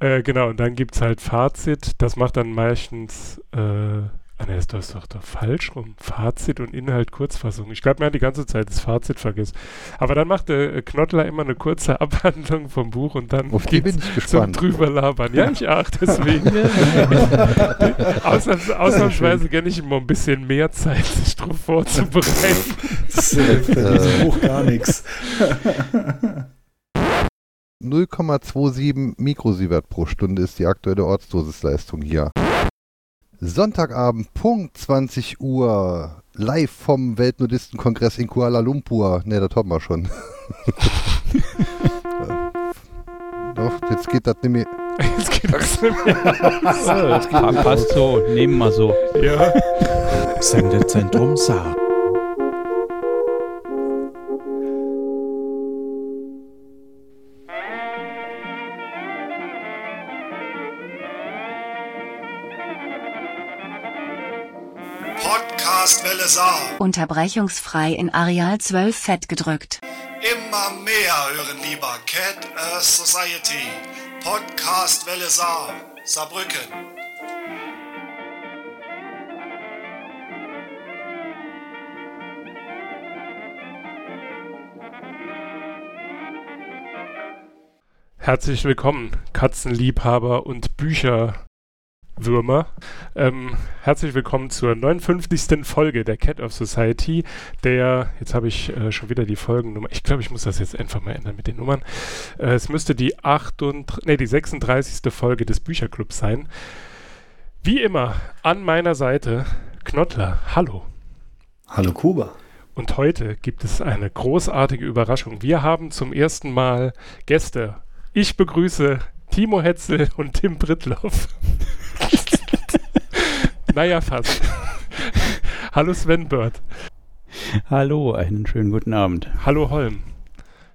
Äh, genau, und dann gibt es halt Fazit. Das macht dann meistens äh, Ah ne, das ist doch, doch falsch rum. Fazit und Inhalt Kurzfassung. Ich glaube, mir hat die ganze Zeit das Fazit vergessen. Aber dann macht der äh, Knottler immer eine kurze Abhandlung vom Buch und dann Auf die bin ich gespannt. zum drüber labern. Ja, ich auch, deswegen. Ausnahms, ausnahmsweise gerne ich immer ein bisschen mehr Zeit, sich darauf vorzubereiten. Das ist äh, Buch gar nichts. 0,27 Mikrosievert pro Stunde ist die aktuelle Ortsdosisleistung hier. Sonntagabend, Punkt 20 Uhr, live vom Weltnudistenkongress in Kuala Lumpur. Ne, das haben wir schon. Doch, jetzt geht das nicht mehr. Jetzt geht das nicht mehr. das geht passt so, nehmen wir so. Ja. Sendezentrum Saar. Podcastwelle Saar. Unterbrechungsfrei in Areal 12 fett gedrückt. Immer mehr hören lieber Cat Earth Society. Podcastwelle Saar. Saarbrücken. Herzlich willkommen, Katzenliebhaber und Bücherwürmer. Ähm, herzlich willkommen zur 59. Folge der Cat of Society. Der, jetzt habe ich äh, schon wieder die Folgennummer. Ich glaube, ich muss das jetzt einfach mal ändern mit den Nummern. Äh, es müsste die, 38, nee, die 36. Folge des Bücherclubs sein. Wie immer, an meiner Seite Knottler. Hallo. Hallo Kuba. Und heute gibt es eine großartige Überraschung. Wir haben zum ersten Mal Gäste. Ich begrüße Timo Hetzel und Tim Brittloff. Naja, fast. Hallo Sven Bird. Hallo, einen schönen guten Abend. Hallo Holm.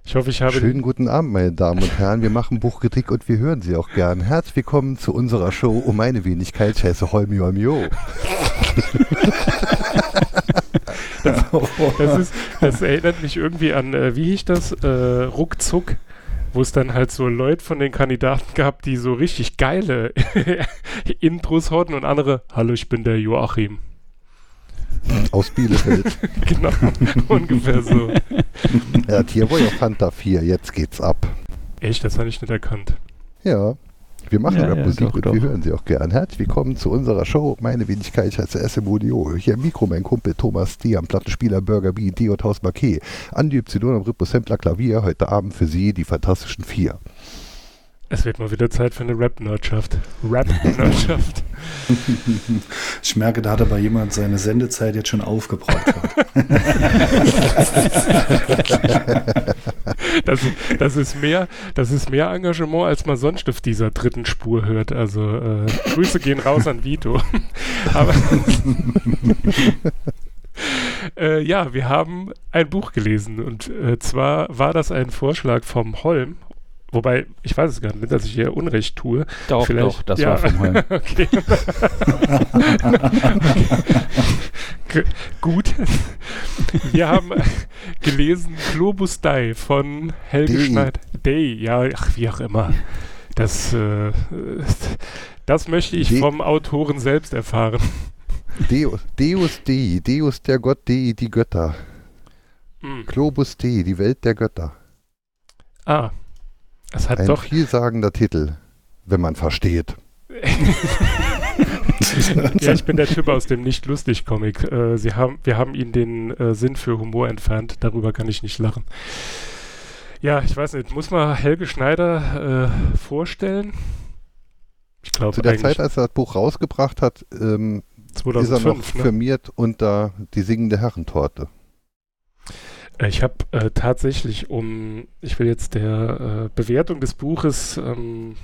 Ich hoffe, ich habe Schönen guten Abend, meine Damen und Herren. Wir machen Buchkritik und wir hören sie auch gern. Herzlich willkommen zu unserer Show um meine Wenigkeit. Ich heiße Holm Jolmio. das, das, ist, das erinnert mich irgendwie an, äh, wie hieß das? Äh, Ruckzuck wo es dann halt so Leute von den Kandidaten gab, die so richtig geile Intros hatten und andere, hallo, ich bin der Joachim. Aus Bielefeld. genau, ungefähr so. Ja, Tierboy auf Fanta 4, jetzt geht's ab. Echt, das habe ich nicht erkannt. Ja, wir machen Ja, Rap ja, Musik doch, und doch. wir hören sie auch gern. Herzlich willkommen zu unserer Show. Meine Wenigkeit, ich heiße SM Audio. Hier im Mikro mein Kumpel Thomas D. am Plattenspieler Burger B. D. und Haus Marquet. An die Y am Rhythmus-Sampler Klavier. Heute Abend für Sie die Fantastischen Vier. Es wird mal wieder Zeit für eine Rap-Nerdschaft. Rap-Nerdschaft. Ich merke, da hat aber jemand seine Sendezeit jetzt schon aufgebraucht. Das, das, ist mehr, das ist mehr Engagement, als man sonst auf dieser dritten Spur hört. Also äh, Grüße gehen raus an Vito. Aber äh, ja, wir haben ein Buch gelesen und äh, zwar war das ein Vorschlag vom Holm. Wobei, ich weiß es gar nicht, dass ich hier Unrecht tue. Doch, Vielleicht- doch, das ja. war vom Holm. Okay. Gut. Wir haben gelesen Globus Dei von Helge Dei. Schneider. Day, ja, ach, wie auch immer. Das, äh, das möchte ich Dei. vom Autoren selbst erfahren. Deus, Deus Dei, Deus der Gott Dei, die Götter. Hm. Globus Dei, die Welt der Götter. Ah, es hat Ein doch. vielsagender Titel, wenn man versteht. ja, ich bin der Typ aus dem Nicht-Lustig-Comic. Äh, sie haben, wir haben ihnen den äh, Sinn für Humor entfernt. Darüber kann ich nicht lachen. Ja, ich weiß nicht. Muss man Helge Schneider äh, vorstellen? Ich glaube Zu der Zeit, als er das Buch rausgebracht hat, ähm, ist er noch 2005. Ne? firmiert unter die singende Herrentorte. Ich habe äh, tatsächlich, um, ich will jetzt der äh, Bewertung des Buches ähm,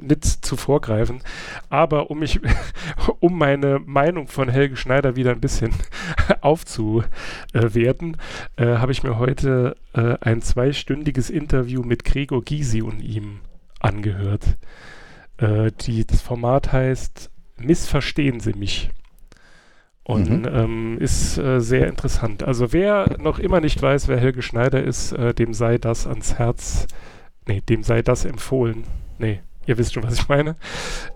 nicht zu vorgreifen, aber um mich, um meine Meinung von Helge Schneider wieder ein bisschen aufzuwerten, äh, habe ich mir heute äh, ein zweistündiges Interview mit Gregor Gysi und ihm angehört. Äh, die, das Format heißt Missverstehen Sie mich. Und Mhm. ähm, ist äh, sehr interessant. Also wer noch immer nicht weiß, wer Helge Schneider ist, äh, dem sei das ans Herz, nee, dem sei das empfohlen. Nee, ihr wisst schon, was ich meine.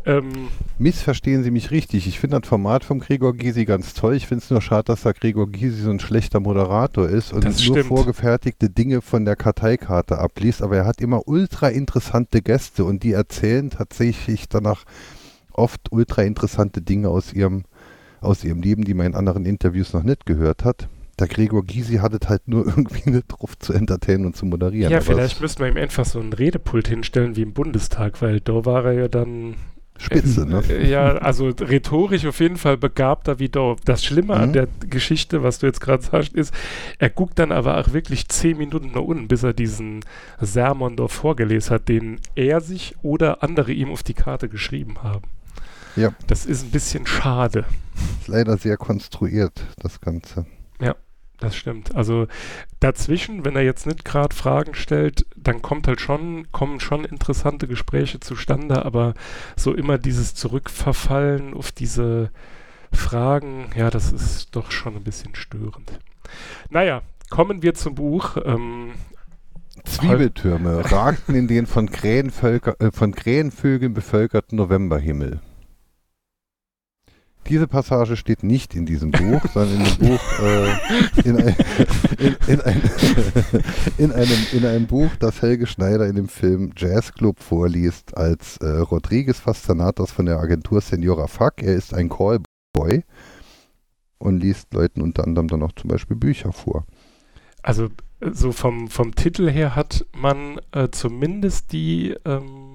Ähm, Missverstehen Sie mich richtig. Ich finde das Format vom Gregor Gysi ganz toll. Ich finde es nur schade, dass der Gregor Gysi so ein schlechter Moderator ist und nur stimmt. vorgefertigte Dinge von der Karteikarte abliest. Aber er hat immer ultra interessante Gäste und die erzählen tatsächlich danach oft ultra interessante Dinge aus ihrem, aus ihrem Leben, die man in anderen Interviews noch nicht gehört hat. Der Gregor Gysi hat es halt nur irgendwie nicht drauf zu entertainen und zu moderieren. ja, vielleicht müssten wir ihm einfach so ein Redepult hinstellen wie im Bundestag, weil da war er ja dann Spitze, ne? Äh, Ja, also rhetorisch auf jeden Fall begabter wie Dorf. Das Schlimme an Mhm. der Geschichte, was du jetzt gerade sagst, ist, er guckt dann aber auch wirklich zehn Minuten nach unten, bis er diesen Sermon dort vorgelesen hat, den er sich oder andere ihm auf die Karte geschrieben haben. Ja. Das ist ein bisschen schade. Ist leider sehr konstruiert, das Ganze. Das stimmt. Also dazwischen, wenn er jetzt nicht gerade Fragen stellt, dann kommt halt schon, kommen schon interessante Gespräche zustande, aber so immer dieses Zurückverfallen auf diese Fragen, ja, das ist doch schon ein bisschen störend. Naja, kommen wir zum Buch. Ähm, Zwiebeltürme ragten in den von, Krähenvölker, äh, von Krähenvögeln bevölkerten Novemberhimmel. Diese Passage steht nicht in diesem Buch, sondern in dem Buch, äh, in, ein, in, in, ein, in, einem, in einem Buch, das Helge Schneider in dem Film Jazz Club vorliest, als äh, Rodriguez Fastanatos von der Agentur Senora Fuck. Er ist ein Callboy und liest Leuten unter anderem dann auch zum Beispiel Bücher vor. also so vom, vom Titel her hat man äh, zumindest die ähm,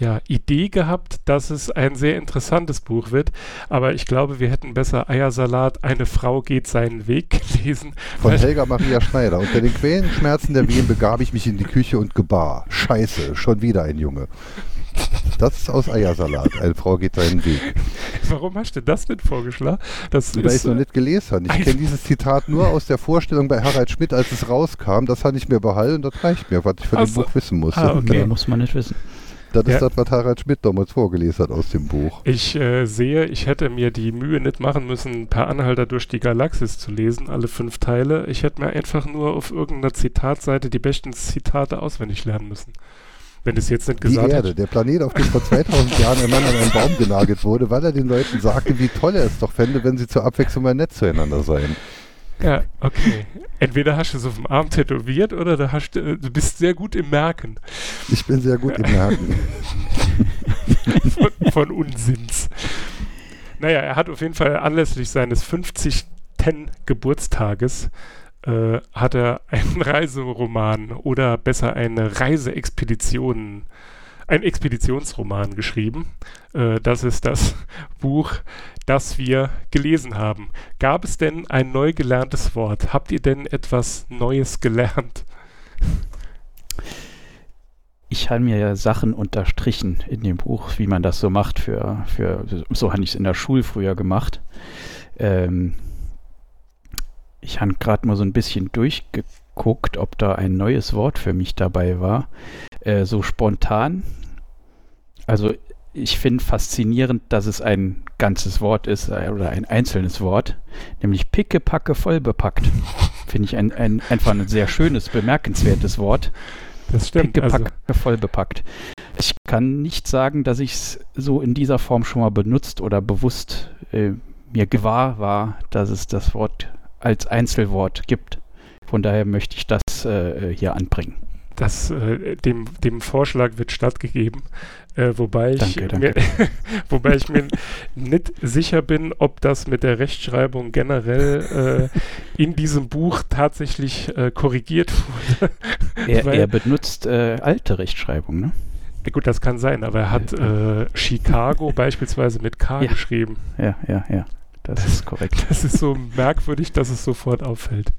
ja, Idee gehabt, dass es ein sehr interessantes Buch wird. Aber ich glaube, wir hätten besser Eiersalat, eine Frau geht seinen Weg gelesen. Von Helga Maria Schneider. Unter den quälenden Schmerzen der Wehen begab ich mich in die Küche und gebar. Scheiße, schon wieder ein Junge. Das ist aus Eiersalat. Eine Frau geht seinen Weg. Warum hast du das nicht vorgeschlagen? Das Weil ich es noch nicht gelesen habe. Ich kenne dieses Zitat nur aus der Vorstellung bei Harald Schmidt, als es rauskam. Das hatte ich mir behalten und das reicht mir, was ich von Ach dem. Buch wissen musste. Ah, okay. Muss man nicht wissen. Das ist Ja. das, was Harald Schmidt damals vorgelesen hat aus dem Buch. ich äh, sehe, ich hätte mir die Mühe nicht machen müssen, per Anhalter durch die Galaxis zu lesen, alle fünf Teile. Ich hätte mir einfach nur auf irgendeiner Zitatseite die besten Zitate auswendig lernen müssen. Wenn es jetzt nicht Die gesagt Erde, hätte. der Planet, auf dem vor 2000 Jahren ein Mann an einen Baum genagelt wurde, weil er den Leuten sagte, wie toll er es doch fände, wenn sie zur Abwechslung mal nett zueinander seien. Ja, okay. Entweder hast du es auf dem Arm tätowiert oder du, hast, äh, du bist sehr gut im Merken Ich bin sehr gut im Merken. von, von Unsinns. Naja, er hat auf jeden Fall anlässlich seines 50. Geburtstages äh, hat er einen Reiseroman oder besser eine Reiseexpedition, ein Expeditionsroman geschrieben. Äh, das ist das Buch, das wir gelesen haben. Gab es denn ein neu gelerntes Wort? Habt ihr denn etwas Neues gelernt? Ich habe mir ja Sachen unterstrichen in dem Buch, wie man das so macht für, für so habe ich es in der Schule früher gemacht. Ähm, ich habe gerade mal so ein bisschen durchgeguckt, ob da ein neues Wort für mich dabei war. Äh, so spontan. Also ich finde faszinierend, dass es ein ganzes Wort ist äh, oder ein einzelnes Wort, nämlich pickepacke vollbepackt. Finde ich ein, ein, einfach ein sehr schönes, bemerkenswertes Wort. Das stimmt. Also, Pickepacke vollbepackt. Ich kann nicht sagen, dass ich es so in dieser Form schon mal benutzt oder bewusst äh, mir gewahr war, dass es das Wort als Einzelwort gibt. Von daher möchte ich das äh, hier anbringen. das, äh, dem, dem Vorschlag wird stattgegeben. Äh, wobei, ich Danke, Mir, wobei ich mir nicht sicher bin, ob das mit der Rechtschreibung generell äh, in diesem Buch tatsächlich äh, korrigiert wurde. Er, Weil- er benutzt äh, alte Rechtschreibung, ne? Gut, das kann sein, aber er hat äh, Chicago beispielsweise mit K Ja. geschrieben. Ja, ja, ja. Das ist korrekt. Das ist so merkwürdig, dass es sofort auffällt.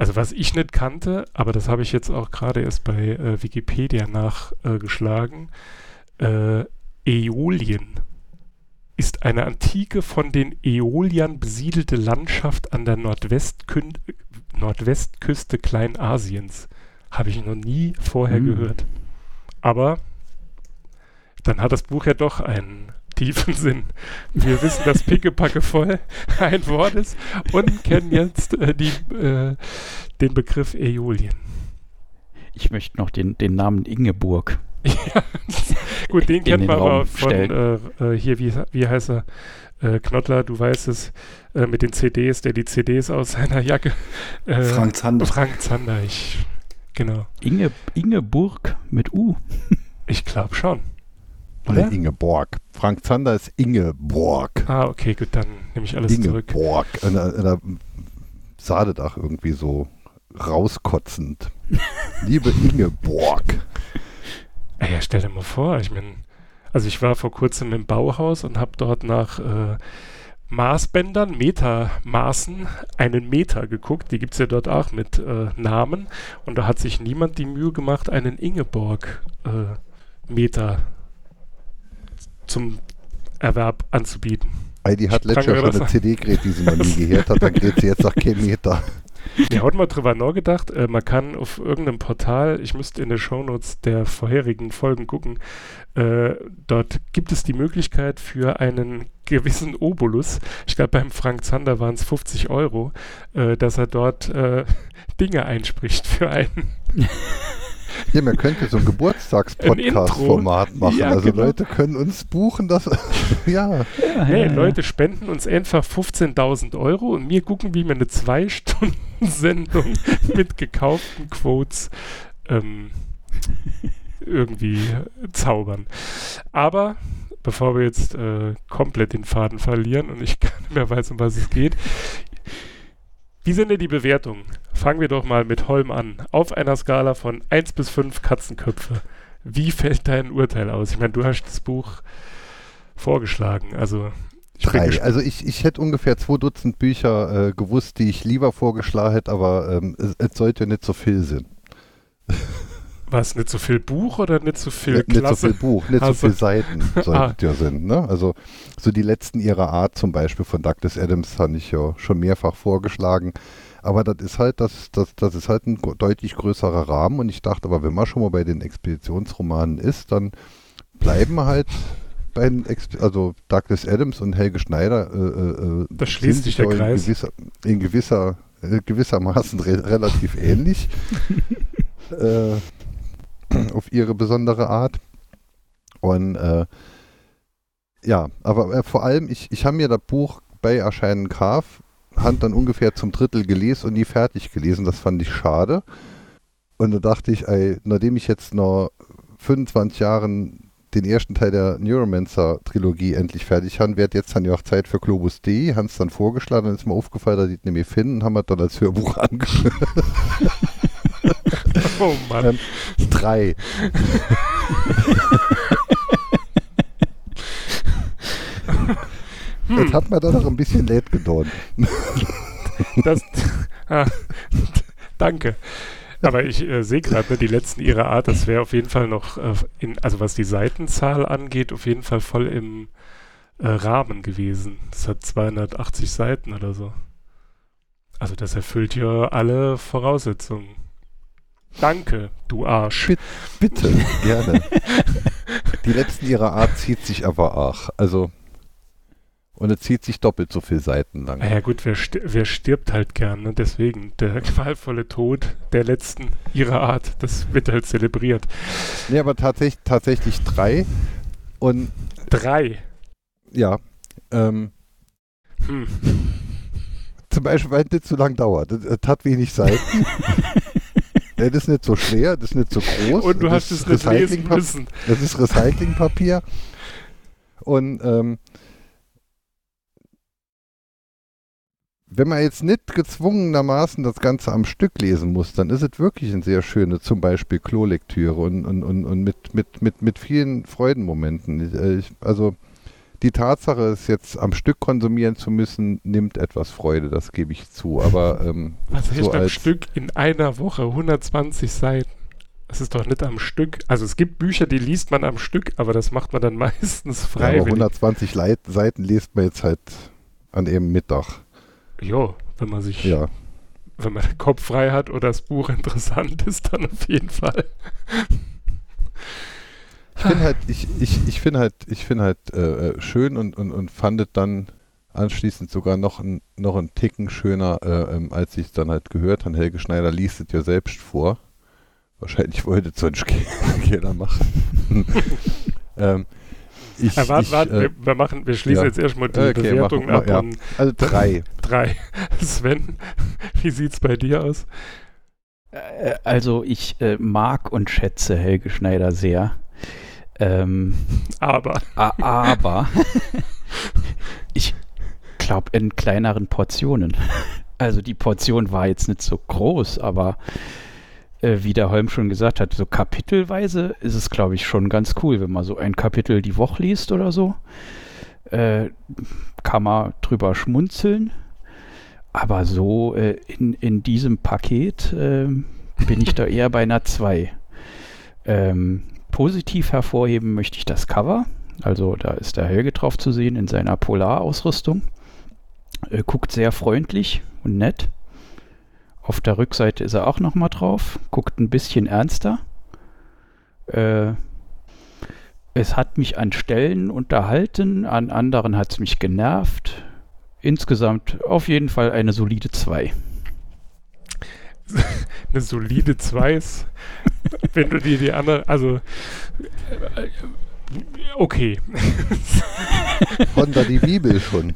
Also was ich nicht kannte, aber das habe ich jetzt auch gerade erst bei äh, Wikipedia nachgeschlagen, äh, Äolien ist eine antike von den Äoliern besiedelte Landschaft an der Nordwestkün Nordwestküste Kleinasiens. Habe ich noch nie vorher Hm. gehört. Aber dann hat das Buch ja doch einen tiefen Sinn. Wir wissen, dass Pickepacke voll ein Wort ist und kennen jetzt äh, die, äh, den Begriff Äolien. Ich möchte noch den, den Namen Ingeborg. Ja, gut, den den man aber von äh, äh, hier, wie, wie heißt er? Äh, Knottler, du weißt es, äh, mit den CDs, der die CDs aus seiner Jacke. Äh, Frank Zander. Frank Zander, ich. Genau. Inge, Ingeborg mit U. Ich glaube schon. Oder? Oder? Ingeborg. Frank Zander ist Ingeborg. Ah, okay, gut, dann nehme ich alles zurück. Ingeborg. Da, da sah das auch irgendwie so rauskotzend. Liebe Ingeborg. Ey, ja, stell dir mal vor, ich meine, also ich war vor kurzem im Bauhaus und habe dort nach äh, Maßbändern, Metermaßen, einen Meter geguckt. Die gibt es ja dort auch mit äh, Namen. Und da hat sich niemand die Mühe gemacht, einen Ingeborg-Meter zum Erwerb anzubieten. Heidi hat letztes Jahr schon eine CD gerät, die sie noch nie gehört hat. Dann gerät sie jetzt nach kein Meter. Mir hat mal drüber nachgedacht, äh, man kann auf irgendeinem Portal, ich müsste in den Shownotes der vorherigen Folgen gucken, äh, dort gibt es die Möglichkeit für einen gewissen Obolus, ich glaube beim Frank Zander waren es 50 Euro, äh, dass er dort äh, Dinge einspricht für einen. Ja, man könnte so ein. Geburtstagspodcast-Format machen. Ja, also genau. Leute können uns buchen, das. ja. Hey, Leute spenden uns einfach 15.000 Euro und wir gucken, wie wir eine 2-Stunden-Sendung mit gekauften Quotes ähm, irgendwie zaubern. Aber bevor wir jetzt äh, komplett den Faden verlieren und ich gar nicht mehr weiß, um was es geht, wie sind denn die Bewertungen? Fangen wir doch mal mit Holm an. Auf einer Skala von 1 bis 5 Katzenköpfe. Wie fällt dein Urteil aus? Ich meine, du hast das Buch vorgeschlagen. Also ich Drei. Also ich, ich hätte ungefähr zwei Dutzend Bücher äh, gewusst, die ich lieber vorgeschlagen hätte, aber ähm, es, es sollte nicht so viel sein. Was, nicht so viel Buch oder nicht so viel Nicht, nicht so Klasse? viel Buch, nicht Also- so viel Seiten sollten Ah. ja sein. Ne? Also so die letzten ihrer Art zum Beispiel von Douglas Adams habe ich ja schon mehrfach vorgeschlagen. Aber das ist halt, das, das, das ist halt ein deutlich größerer Rahmen und ich dachte, aber wenn man schon mal bei den Expeditionsromanen ist, dann bleiben halt bei den Exp also Douglas Adams und Helge Schneider. Äh, äh, äh, Da schließt sind sich der Kreis. In gewisser, in gewisser äh, gewissermaßen re relativ ähnlich. äh, auf ihre besondere Art. Und äh, ja, aber äh, vor allem, ich, ich habe mir das Buch bei Erscheinen Graf, Hand dann ungefähr zum Drittel gelesen und nie fertig gelesen. Das fand ich schade. Und da dachte ich, ey, nachdem ich jetzt noch 25 Jahren den ersten Teil der Neuromancer-Trilogie endlich fertig habe, wird jetzt dann ja auch Zeit für Globus D. Hans dann vorgeschlagen, dann ist mir aufgefallen, dass ich es nicht mehr finden, haben wir dann als Hörbuch angehört. Oh Mann. Ähm, Drei. Das hat mir dann noch ein bisschen leid gedauert. Das, ah, danke. Aber ich äh, sehe gerade, ne, die letzten ihrer Art, das wäre auf jeden Fall noch, äh, in, also was die Seitenzahl angeht, auf jeden Fall voll im äh, Rahmen gewesen. Das hat 280 Seiten oder so. Also das erfüllt ja alle Voraussetzungen. Danke, du Arsch. Bitte, bitte, gerne. Die letzten ihrer Art zieht sich aber auch. Also, und es zieht sich doppelt so viele Seiten lang. Naja gut, wer, sti wer stirbt halt gern, ne? deswegen der qualvolle Tod der letzten ihrer Art, das wird halt zelebriert. Nee, aber tatsächlich, tatsächlich drei. Und Drei. ja, ähm, Hm. zum Beispiel, weil es nicht so lang dauert. Es hat wenig Seiten. Das ist nicht so schwer, das ist nicht so groß. Und du das hast es nicht lesen müssen. Das ist Recyclingpapier. Und ähm, wenn man jetzt nicht gezwungenermaßen das Ganze am Stück lesen muss, dann ist es wirklich eine sehr schöne, zum Beispiel Klolektüre und, und, und, und mit, mit, mit, mit vielen Freudenmomenten. Ich, äh, ich, also die Tatsache, es jetzt am Stück konsumieren zu müssen, nimmt etwas Freude, das gebe ich zu. Aber ähm, Was heißt so am als- Stück in einer Woche? 120 Seiten. Das ist doch nicht am Stück. Also es gibt Bücher, die liest man am Stück, aber das macht man dann meistens ja, aber freiwillig. 120 Leit Seiten liest man jetzt halt an eben Mittag. Jo, wenn man sich, Ja. wenn man den Kopf frei hat oder das Buch interessant ist, dann auf jeden Fall. Ich finde halt, ich, ich, ich finde halt, ich finde halt äh, äh, schön und, und, und fand es dann anschließend sogar noch ein, noch ein Ticken schöner, äh, ähm, als ich es dann halt gehört habe. Helge Schneider liest es ja selbst vor. Wahrscheinlich wollte sonst keiner machen. ähm, ich, Ja, warte, ich, warte, äh, wir, wir, machen, wir schließen ja. jetzt erstmal die Okay, Bewertung machen wir, ab ja. also drei. drei. Sven, wie sieht's bei dir aus? Äh, Also ich äh, mag und schätze Helge Schneider sehr. Ähm, Aber. aber ich glaube in kleineren Portionen. Also die Portion war jetzt nicht so groß, aber äh, wie der Holm schon gesagt hat, so kapitelweise ist es, glaube ich, schon ganz cool, wenn man so ein Kapitel die Woche liest oder so. Äh, kann man drüber schmunzeln. Aber so äh, in, in diesem Paket ähm, bin ich da eher bei einer 2. Ähm, positiv hervorheben möchte ich das Cover. Also da ist der Helge drauf zu sehen in seiner Polarausrüstung. Äh, guckt sehr freundlich und nett. Auf der Rückseite ist er auch nochmal drauf. Guckt ein bisschen ernster. Äh, es hat mich an Stellen unterhalten, an anderen hat es mich genervt. Insgesamt auf jeden Fall eine solide 2. eine solide 2 ist, wenn du dir die andere, also äh, okay. Honda die Bibel schon.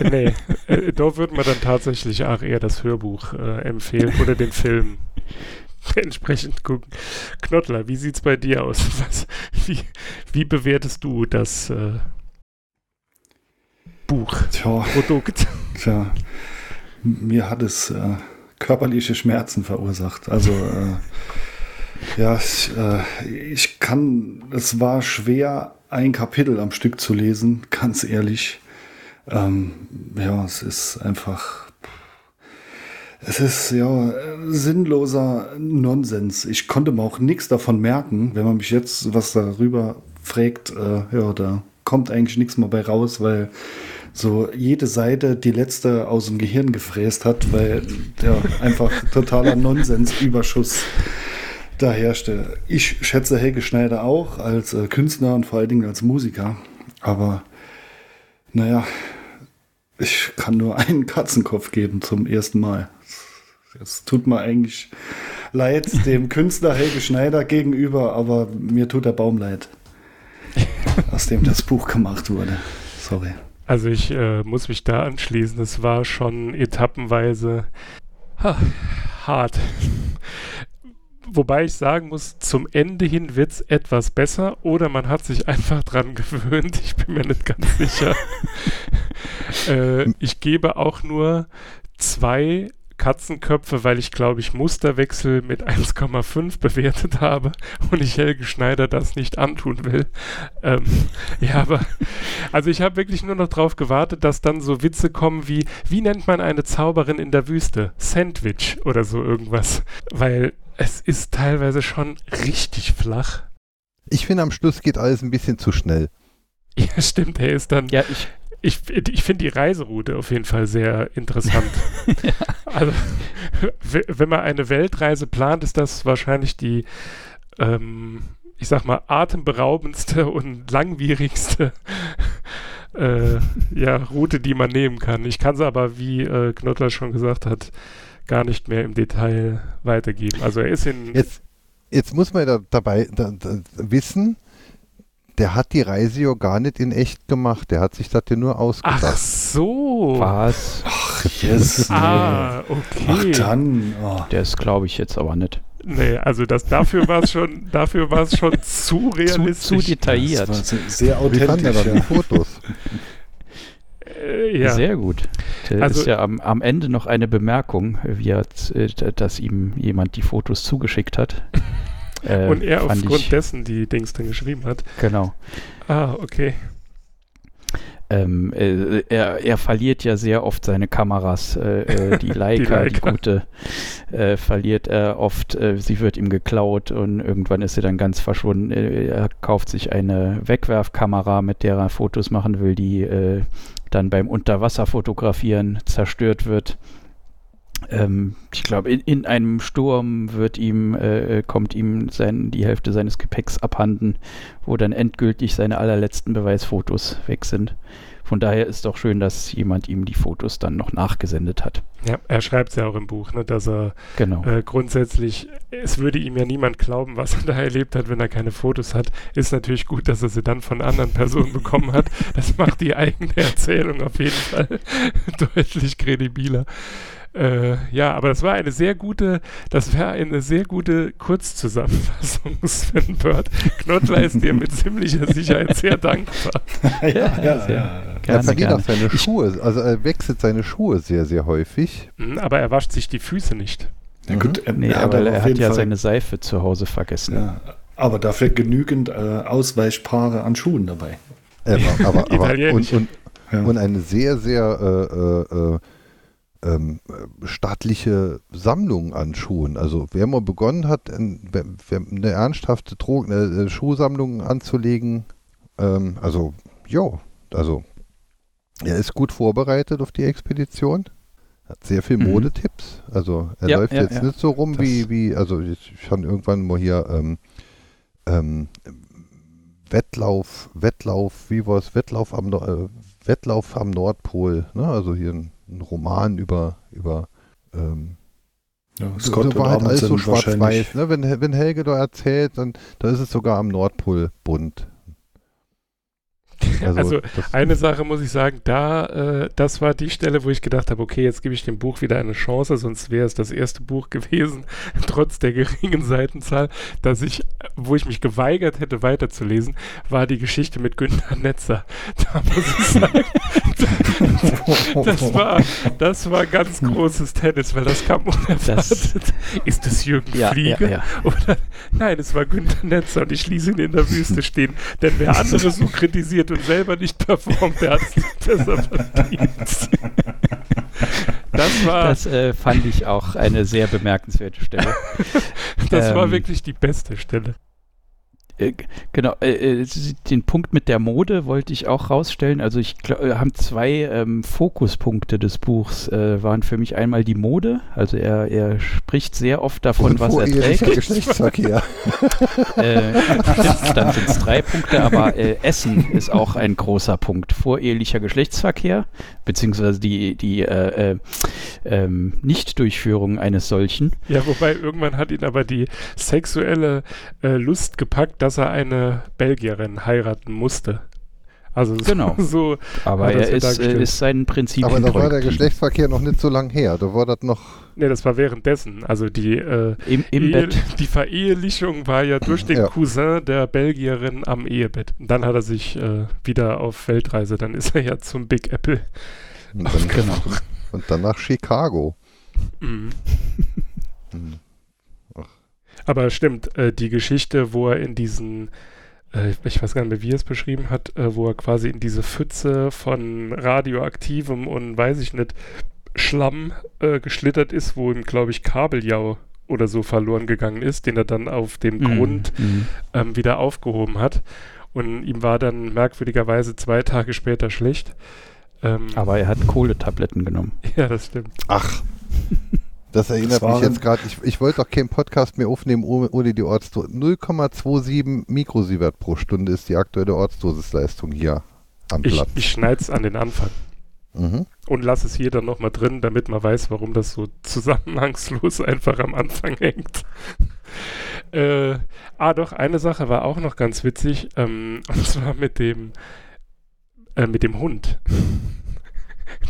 nee, äh, da würde man dann tatsächlich auch eher das Hörbuch äh, empfehlen oder den Film entsprechend gucken. Knottler, wie sieht's bei dir aus? Was, wie, wie bewertest du das äh, Buch, Tja, Produkt? tja, mir hat es äh, körperliche Schmerzen verursacht. Also, äh, ja, ich, äh, ich kann, es war schwer, ein Kapitel am Stück zu lesen, ganz ehrlich. Ähm, ja, es ist einfach, es ist ja sinnloser Nonsens. Ich konnte mir auch nichts davon merken, wenn man mich jetzt was darüber fragt, äh, ja, da kommt eigentlich nichts mehr bei raus, weil so jede Seite die letzte aus dem Gehirn gefräst hat, weil ja einfach totaler Nonsensüberschuss da herrschte. Ich schätze Helge Schneider auch als äh, Künstler und vor allen Dingen als Musiker, aber naja, ich kann nur einen Katzenkopf geben zum ersten Mal. Es tut mir eigentlich leid dem Künstler Helge Schneider gegenüber, aber mir tut der Baum leid, aus dem das Buch gemacht wurde. Sorry. Also ich äh, muss mich da anschließen. Es war schon etappenweise ha, hart. Wobei ich sagen muss, zum Ende hin wird es etwas besser oder man hat sich einfach dran gewöhnt. Ich bin mir nicht ganz sicher. äh, ich gebe auch nur zwei Katzenköpfe, weil ich glaube ich Musterwechsel mit 1,5 bewertet habe und ich Helge Schneider das nicht antun will. Ähm, ja, aber also ich habe wirklich nur noch darauf gewartet, dass dann so Witze kommen wie, wie nennt man eine Zauberin in der Wüste? Sandwich oder so irgendwas. Weil es ist teilweise schon richtig flach. Ich finde, am Schluss geht alles ein bisschen zu schnell. Ja, stimmt, er ist dann. Ja, ich, Ich, ich finde die Reiseroute auf jeden Fall sehr interessant. Also, wenn man eine Weltreise plant, ist das wahrscheinlich die, ähm, ich sag mal, atemberaubendste und langwierigste äh, ja, Route, die man nehmen kann. Ich kann sie aber, wie äh, Knottler schon gesagt hat, gar nicht mehr im Detail weitergeben. Also er ist in. Jetzt, jetzt muss man da, dabei da, da, wissen, der hat die Reise ja gar nicht in echt gemacht. Der hat sich das ja nur Ach ausgedacht. so. was? Ach, yes. Ah, Ach okay. dann. Oh. Der ist, glaube ich, jetzt aber nicht. Nee, also das dafür war es schon, dafür war es schon zu Zu, realistisch. zu detailliert. Das war sehr Wie fand authentisch. die Ja. Fotos? Äh, ja. Sehr gut. Da Also- ist ja am, am Ende noch eine Bemerkung, wie er, äh, dass ihm jemand die Fotos zugeschickt hat. Äh, Und er aufgrund ich, dessen die Dings dann geschrieben hat. Genau. Ah, okay. Ähm, äh, er, er verliert ja sehr oft seine Kameras. Äh, äh, die Leica, die, Leica. gute, äh, verliert er oft. Äh, sie wird ihm geklaut und irgendwann ist sie dann ganz verschwunden. Äh, er kauft sich eine Wegwerfkamera, mit der er Fotos machen will, die dann beim Unterwasserfotografieren zerstört wird. Ähm, ich glaube, in, in einem Sturm wird ihm, äh, kommt ihm sein, die Hälfte seines Gepäcks abhanden, wo dann endgültig seine allerletzten Beweisfotos weg sind. Von daher ist doch schön, dass jemand ihm die Fotos dann noch nachgesendet hat. Ja, er schreibt es ja auch im Buch, ne, dass er Genau. äh, grundsätzlich, es würde ihm ja niemand glauben, was er da erlebt hat, wenn er keine Fotos hat. Ist natürlich gut, dass er sie dann von anderen Personen bekommen hat. Das macht die eigene Erzählung auf jeden Fall deutlich kredibiler. Äh, ja, aber das war eine sehr gute, das wäre eine sehr gute Kurzzusammenfassung, Sven Bird. Knottler ist dir mit ziemlicher Sicherheit sehr dankbar. ja, ja, ja. sehr. ja. Er Gerne, verliert gerne. auch seine Schuhe, also er wechselt seine Schuhe sehr, sehr häufig. Mhm, Aber er wascht sich die Füße nicht. Ja, gut, er, Nee, er hat aber aber er hat ja Fall, seine Seife zu Hause vergessen. ja, aber dafür genügend äh, Ausweichpaare an Schuhen dabei. Ähm, aber, aber, und, und, Ja. und eine sehr, sehr äh, äh, äh, ähm, äh, stattliche Sammlung an Schuhen. Also wer mal begonnen hat, eine ernsthafte Drogen, äh, Schuhsammlung anzulegen, ähm, also ja, also er ist gut vorbereitet auf die Expedition. Hat sehr viel Mhm. Modetipps. Also er Ja, läuft ja, jetzt ja. nicht so rum Das- wie, wie, also ich fand irgendwann mal hier ähm, ähm, Wettlauf, Wettlauf, wie war es? Wettlauf am, äh, Wettlauf am Nordpol, ne? Also hier ein, ein Roman über, über ähm, Ja, Scott so war halt alles so schwarz-weiß, ne? Wenn, wenn Helge da erzählt, dann da ist es sogar am Nordpol bunt. Also, das, Eine Sache muss ich sagen, da, äh, das war die Stelle, wo ich gedacht habe, okay, jetzt gebe ich dem Buch wieder eine Chance, sonst wäre es das erste Buch gewesen, trotz der geringen Seitenzahl, dass ich, wo ich mich geweigert hätte weiterzulesen, war die Geschichte mit Günther Netzer. Da muss ich sagen, das war, das war ganz großes Tennis, weil das kam unerwartet. Ist das Jürgen Ja, Fliege? ja, ja. Oder nein, es war Günther Netzer und ich ließ ihn in der Wüste stehen. Denn wer andere so kritisiert und selber nicht performt, der hat es nicht besser verdient. Das war, das, Das äh, fand ich auch eine sehr bemerkenswerte Stelle. war ähm, wirklich die beste Stelle. Äh, genau, äh, äh, den Punkt mit der Mode wollte ich auch rausstellen. Also ich glaub, äh, haben zwei ähm, Fokuspunkte des Buchs äh, waren für mich einmal die Mode. Also er, er spricht sehr oft davon, und was er vorehelicher trägt. Geschlechtsverkehr. Äh, stimmt, dann sind es drei Punkte, aber äh, Essen ist auch ein großer Punkt. Vorehelicher Geschlechtsverkehr, beziehungsweise die, die äh, äh, ähm, Nichtdurchführung eines solchen. Ja, wobei irgendwann hat ihn aber die sexuelle äh, Lust gepackt, dass er eine Belgierin heiraten musste. Also so, Genau. so Aber er ist, äh, ist seinen Prinzipien Aber da war der. Geschlechtsverkehr noch nicht so lang her. Da war das noch. ne, das war währenddessen. Also die äh, Im, im Ehe, Bett. die Verehelichung war ja durch den Ja. Cousin der Belgierin am Ehebett. Dann hat er sich äh, wieder auf Weltreise, dann ist er ja zum Big Apple. Und dann, Genau. und dann nach Chicago. Mhm. Hm. Aber stimmt, äh, die Geschichte, wo er in diesen, äh, ich weiß gar nicht mehr, wie er es beschrieben hat, äh, wo er quasi in diese Pfütze von radioaktivem und weiß ich nicht, Schlamm äh, geschlittert ist, wo ihm, glaube ich, Kabeljau oder so verloren gegangen ist, den er dann auf dem Grund Mhm. ähm, wieder aufgehoben hat. Und ihm war dann merkwürdigerweise zwei Tage später schlecht. Ähm, Aber er hat Kohletabletten genommen. ja, das stimmt. Ach. Das erinnert Das mich jetzt gerade. Ich, ich wollte doch keinen Podcast mehr aufnehmen ohne, ohne die Ortsdosis. 0,27 Mikrosievert pro Stunde ist die aktuelle Ortsdosisleistung hier am Ich, Platz. ich schneide es an den Anfang. Mhm. Und lass es hier dann nochmal drin, damit man weiß, warum das so zusammenhangslos einfach am Anfang hängt. äh, ah, doch, eine Sache war auch noch ganz witzig, ähm, und zwar mit dem, äh, mit dem Hund,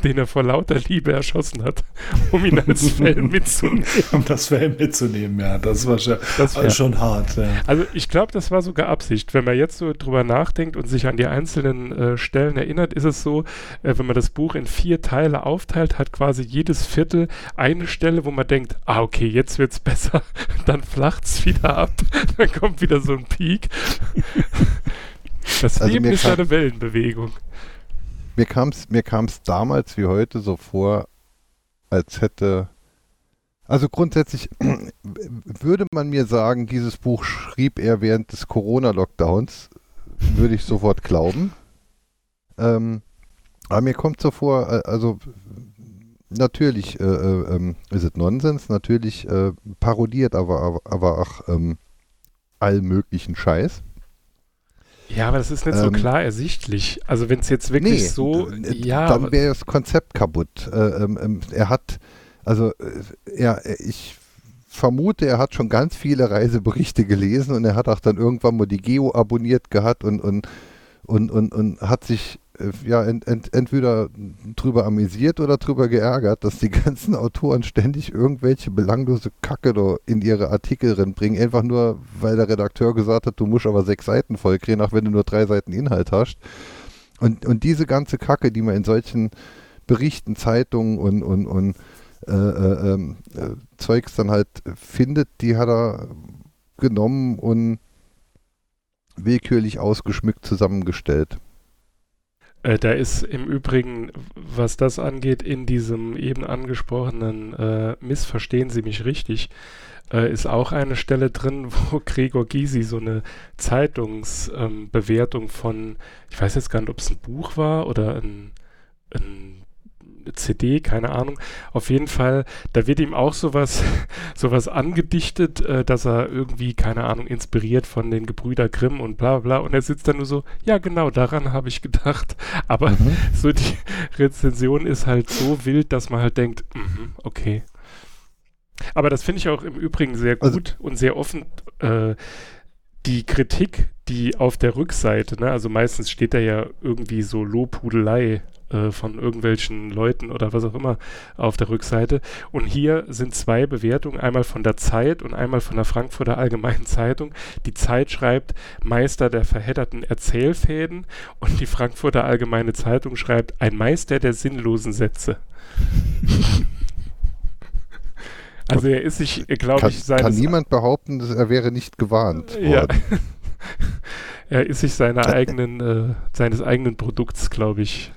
den er vor lauter Liebe erschossen hat, um ihn als Fell mitzunehmen. Um das Fell mitzunehmen, ja, das war schon, Das äh, schon hart. Ja. Also ich glaube, das war sogar Absicht. Wenn man jetzt so drüber nachdenkt und sich an die einzelnen äh, Stellen erinnert, ist es so, äh, wenn man das Buch in vier Teile aufteilt, hat quasi jedes Viertel eine Stelle, wo man denkt, ah okay, jetzt wird's besser. Dann flacht's wieder ab. Dann kommt wieder so ein Peak. Das Also Leben ist eine Wellenbewegung. Mir kam es mir kam's damals wie heute so vor, als hätte. Also grundsätzlich würde man mir sagen, dieses Buch schrieb er während des Corona-Lockdowns, würde ich sofort glauben. Ähm, aber mir kommt so vor, äh, also natürlich äh, äh, ähm, ist es Nonsens, natürlich äh, parodiert, aber, aber, aber auch ähm, all möglichen Scheiß. Ja, aber das ist nicht so Ähm, klar ersichtlich. Also wenn es jetzt wirklich so, äh, ja, dann wäre das Konzept kaputt. Äh, ähm, ähm, er hat, also äh, er, ich vermute, er hat schon ganz viele Reiseberichte gelesen und er hat auch dann irgendwann mal die Geo abonniert gehabt und, und, und, und, und hat sich ja ent, ent, entweder drüber amüsiert oder drüber geärgert, dass die ganzen Autoren ständig irgendwelche belanglose Kacke in ihre Artikel bringen, einfach nur, weil der Redakteur gesagt hat, du musst aber sechs Seiten voll kriegen, auch wenn du nur drei Seiten Inhalt hast. Und, und diese ganze Kacke, die man in solchen Berichten, Zeitungen und, und, und äh, äh, ähm, äh, Zeugs dann halt findet, die hat er genommen und willkürlich ausgeschmückt zusammengestellt. Äh, da ist im Übrigen, was das angeht, in diesem eben angesprochenen äh, Missverstehen Sie mich richtig, äh, ist auch eine Stelle drin, wo Gregor Gysi so eine Zeitungsbewertung ähm, von, ich weiß jetzt gar nicht, ob es ein Buch war oder ein, ein CD, keine Ahnung. Auf jeden Fall, da wird ihm auch sowas, sowas angedichtet, äh, dass er irgendwie, keine Ahnung, inspiriert von den Gebrüder Grimm und bla bla. Und er sitzt dann nur so, ja genau, daran habe ich gedacht. Aber Mhm. so die Rezension ist halt so wild, dass man halt denkt, mhm, okay. Aber das finde ich auch im Übrigen sehr Also- gut und sehr offen. Äh, die Kritik, die auf der Rückseite, ne, also meistens steht da ja irgendwie so Lobhudelei äh, von irgendwelchen Leuten oder was auch immer auf der Rückseite. Und hier sind zwei Bewertungen, einmal von der Zeit und einmal von der Frankfurter Allgemeinen Zeitung. Die Zeit schreibt Meister der verhedderten Erzählfäden und die Frankfurter Allgemeine Zeitung schreibt ein Meister der sinnlosen Sätze. Also er ist sich, glaube ich, seines kann niemand behaupten, dass er wäre nicht gewarnt ja. worden. er ist sich seiner eigenen, äh, seines eigenen Produkts, glaube ich,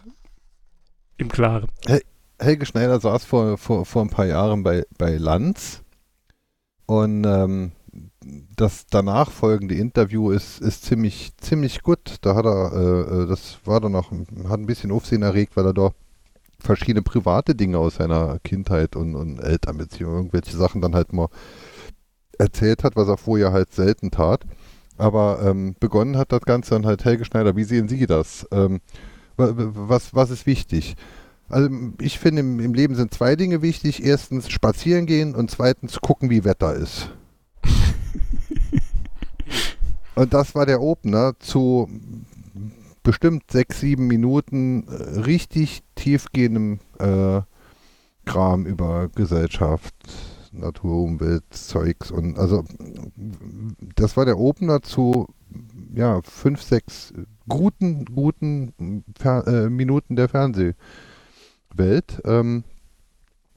im Klaren. Helge Schneider saß vor, vor, vor ein paar Jahren bei, bei Lanz und ähm, das danach folgende Interview ist, ist ziemlich, ziemlich gut. Da hat er, äh, äh, das war dann noch, hat ein bisschen Aufsehen erregt, weil er da verschiedene private Dinge aus seiner Kindheit und, und Elternbeziehung, irgendwelche Sachen dann halt mal erzählt hat, was er vorher halt selten tat. Aber ähm, begonnen hat das Ganze dann halt Helge Schneider. Wie sehen Sie das? Ähm, was, was ist wichtig? Also ich finde, im, im Leben sind zwei Dinge wichtig. Erstens spazieren gehen und zweitens gucken, wie Wetter ist. und das war der Opener zu bestimmt sechs, sieben Minuten äh, richtig tiefgehendem äh, Kram über Gesellschaft, Natur, Umwelt, Zeugs und also das war der Opener zu ja, fünf, sechs guten, guten Fer äh, Minuten der Fernsehwelt. Ähm,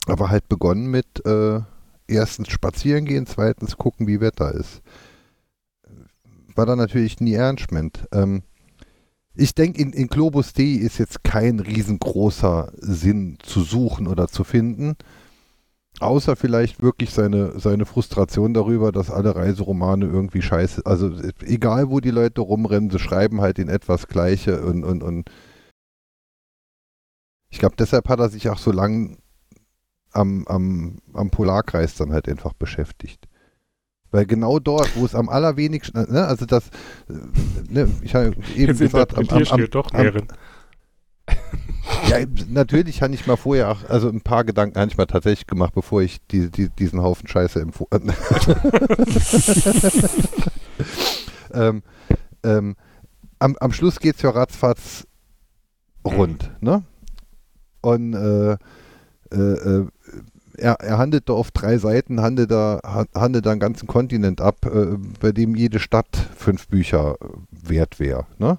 aber halt begonnen mit äh, erstens spazieren gehen, zweitens gucken, wie Wetter ist. War dann natürlich nie ernst meint. Ähm, ich denke, in, in Globus D ist jetzt kein riesengroßer Sinn zu suchen oder zu finden. Außer vielleicht wirklich seine, seine Frustration darüber, dass alle Reiseromane irgendwie scheiße. Also egal wo die Leute rumrennen, sie schreiben halt in etwas Gleiche und, und, und ich glaube, deshalb hat er sich auch so lang am, am, am Polarkreis dann halt einfach beschäftigt. Weil genau dort, wo es am allerwenigsten, ne, also das, äh, ne, ich habe eben Jetzt gesagt, am, am, am, am. Ja, natürlich habe ich mal vorher auch, also ein paar Gedanken habe ich mal tatsächlich gemacht, bevor ich die, die, diesen Haufen Scheiße empfohlen. ähm, ähm, am, am Schluss geht es ja ratzfatz rund, ne? Und äh, äh, äh, er, er handelt da auf drei Seiten, handelt da, ha- handelt da einen ganzen Kontinent ab, äh, bei dem jede Stadt fünf Bücher wert wäre, ne?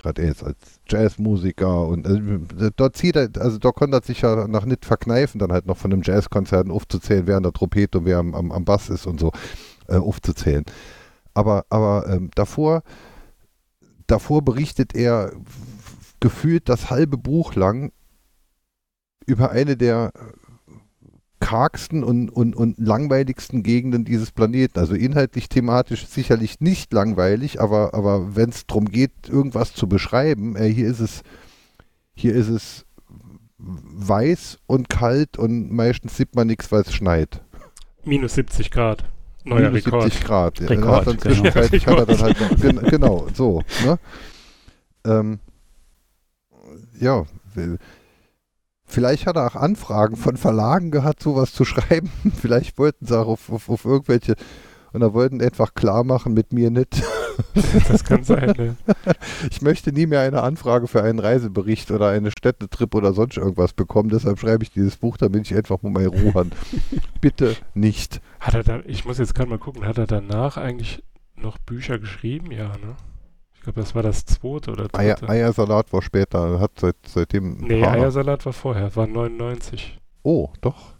Gerade er jetzt als Jazzmusiker und äh, dort zieht er, also da konnte er sich ja nach nicht verkneifen, dann halt noch von einem Jazzkonzert aufzuzählen, wer an der Trompete und wer am, am, am Bass ist und so äh, aufzuzählen. Aber, aber ähm, davor, davor berichtet er gefühlt das halbe Buch lang über eine der kargsten und, und, und langweiligsten Gegenden dieses Planeten. Also inhaltlich, thematisch sicherlich nicht langweilig, aber, aber wenn es darum geht, irgendwas zu beschreiben, äh, hier ist es, hier ist es weiß und kalt und meistens sieht man nichts, weil es schneit. Minus 70 Grad. Neuer minus Rekord. 70 Grad. Rekord, dann genau. hat er dann halt noch, gen, genau, so, ne? Ähm, ja, vielleicht hat er auch Anfragen von Verlagen gehabt, sowas zu schreiben. vielleicht wollten sie auch auf, auf, auf irgendwelche und da wollten einfach klar machen, mit mir nicht. Das kann sein, ne? Ich möchte nie mehr eine Anfrage für einen Reisebericht oder eine Städtetrip oder sonst irgendwas bekommen. Deshalb schreibe ich dieses Buch, damit ich einfach mal meine Ruhe habe. Bitte nicht. Hat er dann, ich muss jetzt gerade mal gucken, hat er danach eigentlich noch Bücher geschrieben? Ja, ne? Ich glaube, das war das zweite oder Eier, dritte. Eiersalat war später, hat seit, seitdem. nee, paar- Eiersalat war vorher, war 99. Oh, doch.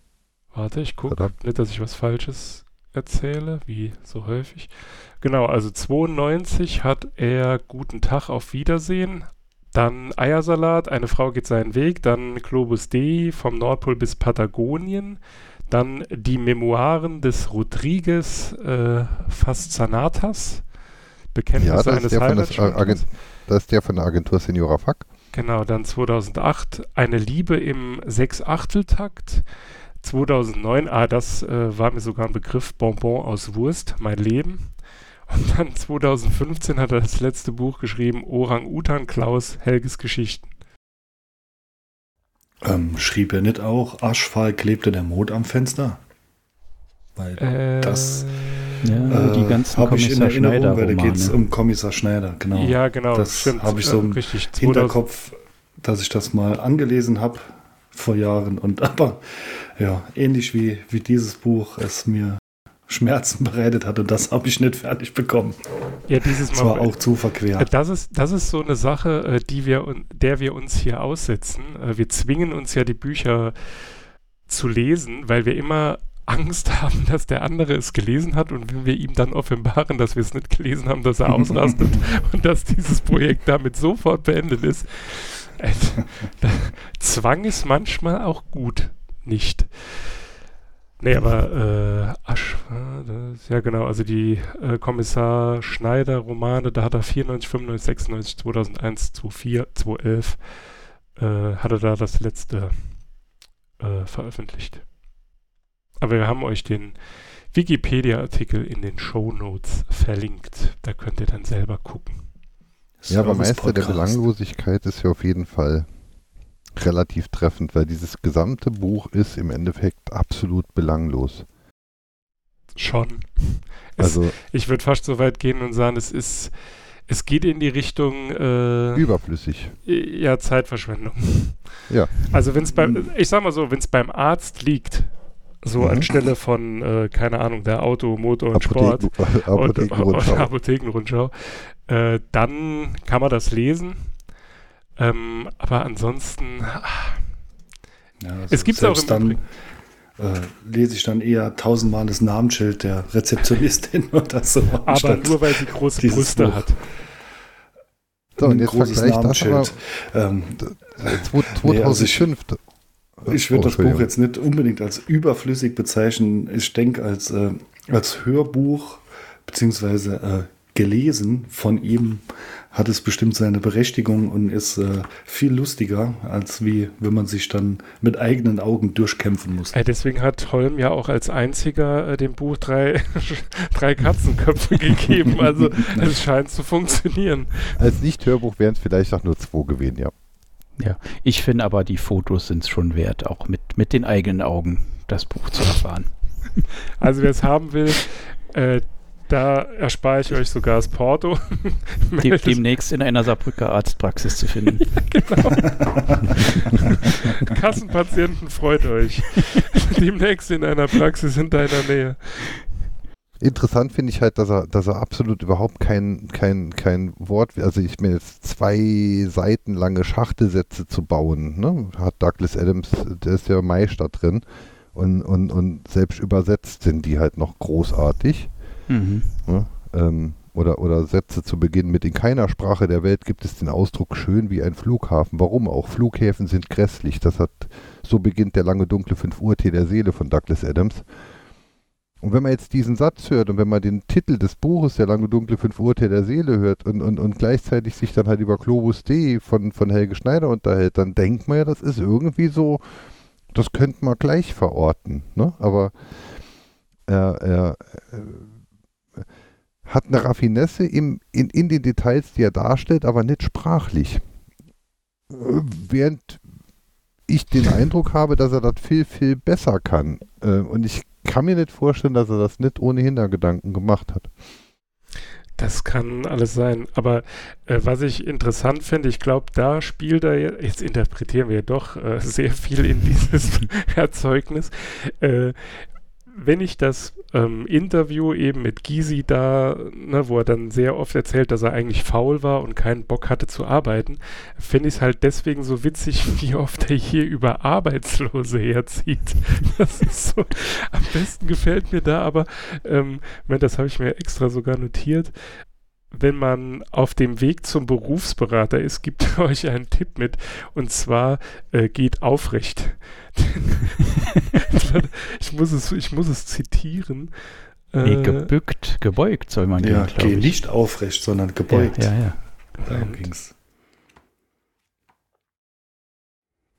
Warte, ich gucke. Nicht, dass ich was Falsches erzähle, wie so häufig. Genau, also 92 hat er Guten Tag, auf Wiedersehen. Dann Eiersalat, eine Frau geht seinen Weg. Dann Globus Dei, vom Nordpol bis Patagonien. Dann die Memoiren des Rodriguez äh, Fascinatas. Bekenntnis Ja, das eines ist, der von. Agent, das ist der von der Agentur Senora Fuck. Genau, dann 2008 Eine Liebe im Sechs-Achtel-Takt. 2009, ah, das äh, war mir sogar ein Begriff, Bonbon aus Wurst, mein Leben. Und dann 2015 hat er das letzte Buch geschrieben, Orang-Utan Klaus, Helges Geschichten. Ähm, schrieb er nicht auch, Aschfall klebte der Mond am Fenster? Weil Äh, Das- Ja, die äh, ganzen habe ich in Erinnerung, weil da geht es um Kommissar Schneider, genau. Ja, genau, Das habe ich so im richtig. 2000, Hinterkopf, dass ich das mal angelesen habe vor Jahren. Und aber ja, ähnlich wie, wie dieses Buch es mir Schmerzen bereitet hat und das habe ich nicht fertig bekommen. Ja, dieses Das Mal. war auch zu verquert. Das ist, das ist so eine Sache, äh, die wir, der wir uns hier aussetzen. Äh, Wir zwingen uns ja die Bücher zu lesen, weil wir immer Angst haben, dass der andere es gelesen hat und wenn wir ihm dann offenbaren, dass wir es nicht gelesen haben, dass er ausrastet und dass dieses Projekt damit sofort beendet ist. Äh, Zwang ist manchmal auch gut, nicht? Nee, aber äh, Asch, äh, das, ja genau, also die äh, Kommissar Schneider Romane, da hat er 94, 95, 96, 2001, 2004, 2011 äh, hat er da das letzte äh, veröffentlicht. Aber wir haben euch den Wikipedia-Artikel in den Show Notes verlinkt. Da könnt ihr dann selber gucken. Ja, aber Meister der Service-Podcast. Belanglosigkeit ist ja auf jeden Fall relativ treffend, weil dieses gesamte Buch ist im Endeffekt absolut belanglos. Schon. Es, Also ich würde fast so weit gehen und sagen, es ist, es geht in die Richtung äh, überflüssig. Ja, Zeitverschwendung. Ja. Also wenn es beim, ich sag mal so, wenn es beim Arzt liegt, so Mhm. anstelle von, äh, keine Ahnung, der Auto, Motor und Sport Apotheken, und, Apothekenrundschau. und Apothekenrundschau, äh, dann kann man das lesen. Ähm, aber ansonsten, Ja, also Es gibt's auch selbst im dann äh, lese ich dann eher tausendmal das Namensschild der Rezeptionistin oder so. aber nur weil sie große Brüste Buch. hat. So, und ein jetzt großes vergleicht das aber Namensschild. Ähm, zw- Nee, also ich- 2005. Ich würde Oh, das Buch jetzt nicht unbedingt als überflüssig bezeichnen. Ich denke, als, äh, als Hörbuch beziehungsweise äh, gelesen von ihm hat es bestimmt seine Berechtigung und ist äh, viel lustiger, als wie wenn man sich dann mit eigenen Augen durchkämpfen muss. Äh, deswegen hat Holm ja auch als einziger äh, dem Buch drei, drei Katzenköpfe gegeben. Also es scheint zu funktionieren. Als Nicht-Hörbuch wären es vielleicht auch nur zwei gewesen, ja. Ich finde aber, die Fotos sind es schon wert, auch mit, mit den eigenen Augen das Buch zu erfahren. Also wer es haben will, äh, da erspare ich euch sogar das Porto. Dem, demnächst in einer Saarbrücker Arztpraxis zu finden. Kassenpatienten freut euch. Demnächst in einer Praxis in deiner Nähe. Interessant finde ich halt, dass er, dass er absolut überhaupt kein, kein, kein Wort, also ich meine jetzt zwei Seiten lange Schachtelsätze zu bauen, ne? hat Douglas Adams, der ist ja Meister drin und, und, und selbst übersetzt sind die halt noch großartig. Mhm. Ne? Ähm, oder, oder Sätze zu Beginn mit in keiner Sprache der Welt gibt es den Ausdruck schön wie ein Flughafen. Warum auch? Flughäfen sind grässlich. Das hat, so beginnt der lange dunkle 5 Uhr Tee der Seele von Douglas Adams. Und wenn man jetzt diesen Satz hört und wenn man den Titel des Buches, der lange dunkle 5 Uhr Tee der Seele hört und, und, und gleichzeitig sich dann halt über Globus D von, von Helge Schneider unterhält, dann denkt man ja, das ist irgendwie so, das könnte man gleich verorten. Ne? Aber er, er äh, hat eine Raffinesse im, in, in den Details, die er darstellt, aber nicht sprachlich. Äh, während ich den Eindruck habe, dass er das viel, viel besser kann. Äh, und ich kann mir nicht vorstellen, dass er das nicht ohne Hintergedanken gemacht hat. Das kann alles sein. Aber äh, was ich interessant finde, ich glaube, da spielt er, jetzt interpretieren wir doch äh, sehr viel in dieses Erzeugnis. Äh, wenn ich das ähm, Interview eben mit Gysi da, ne, wo er dann sehr oft erzählt, dass er eigentlich faul war und keinen Bock hatte zu arbeiten, finde ich es halt deswegen so witzig, wie oft er hier über Arbeitslose herzieht. Das ist so, am besten gefällt mir da aber, ähm, das habe ich mir extra sogar notiert, wenn man auf dem Weg zum Berufsberater ist, gibt er euch einen Tipp mit und zwar äh, geht aufrecht. ich, muss es, ich muss es zitieren. Nee, äh, gebückt, gebeugt soll man ja, gehen, geh nicht aufrecht, sondern gebeugt. Ja, ja, ja. Darum ging's.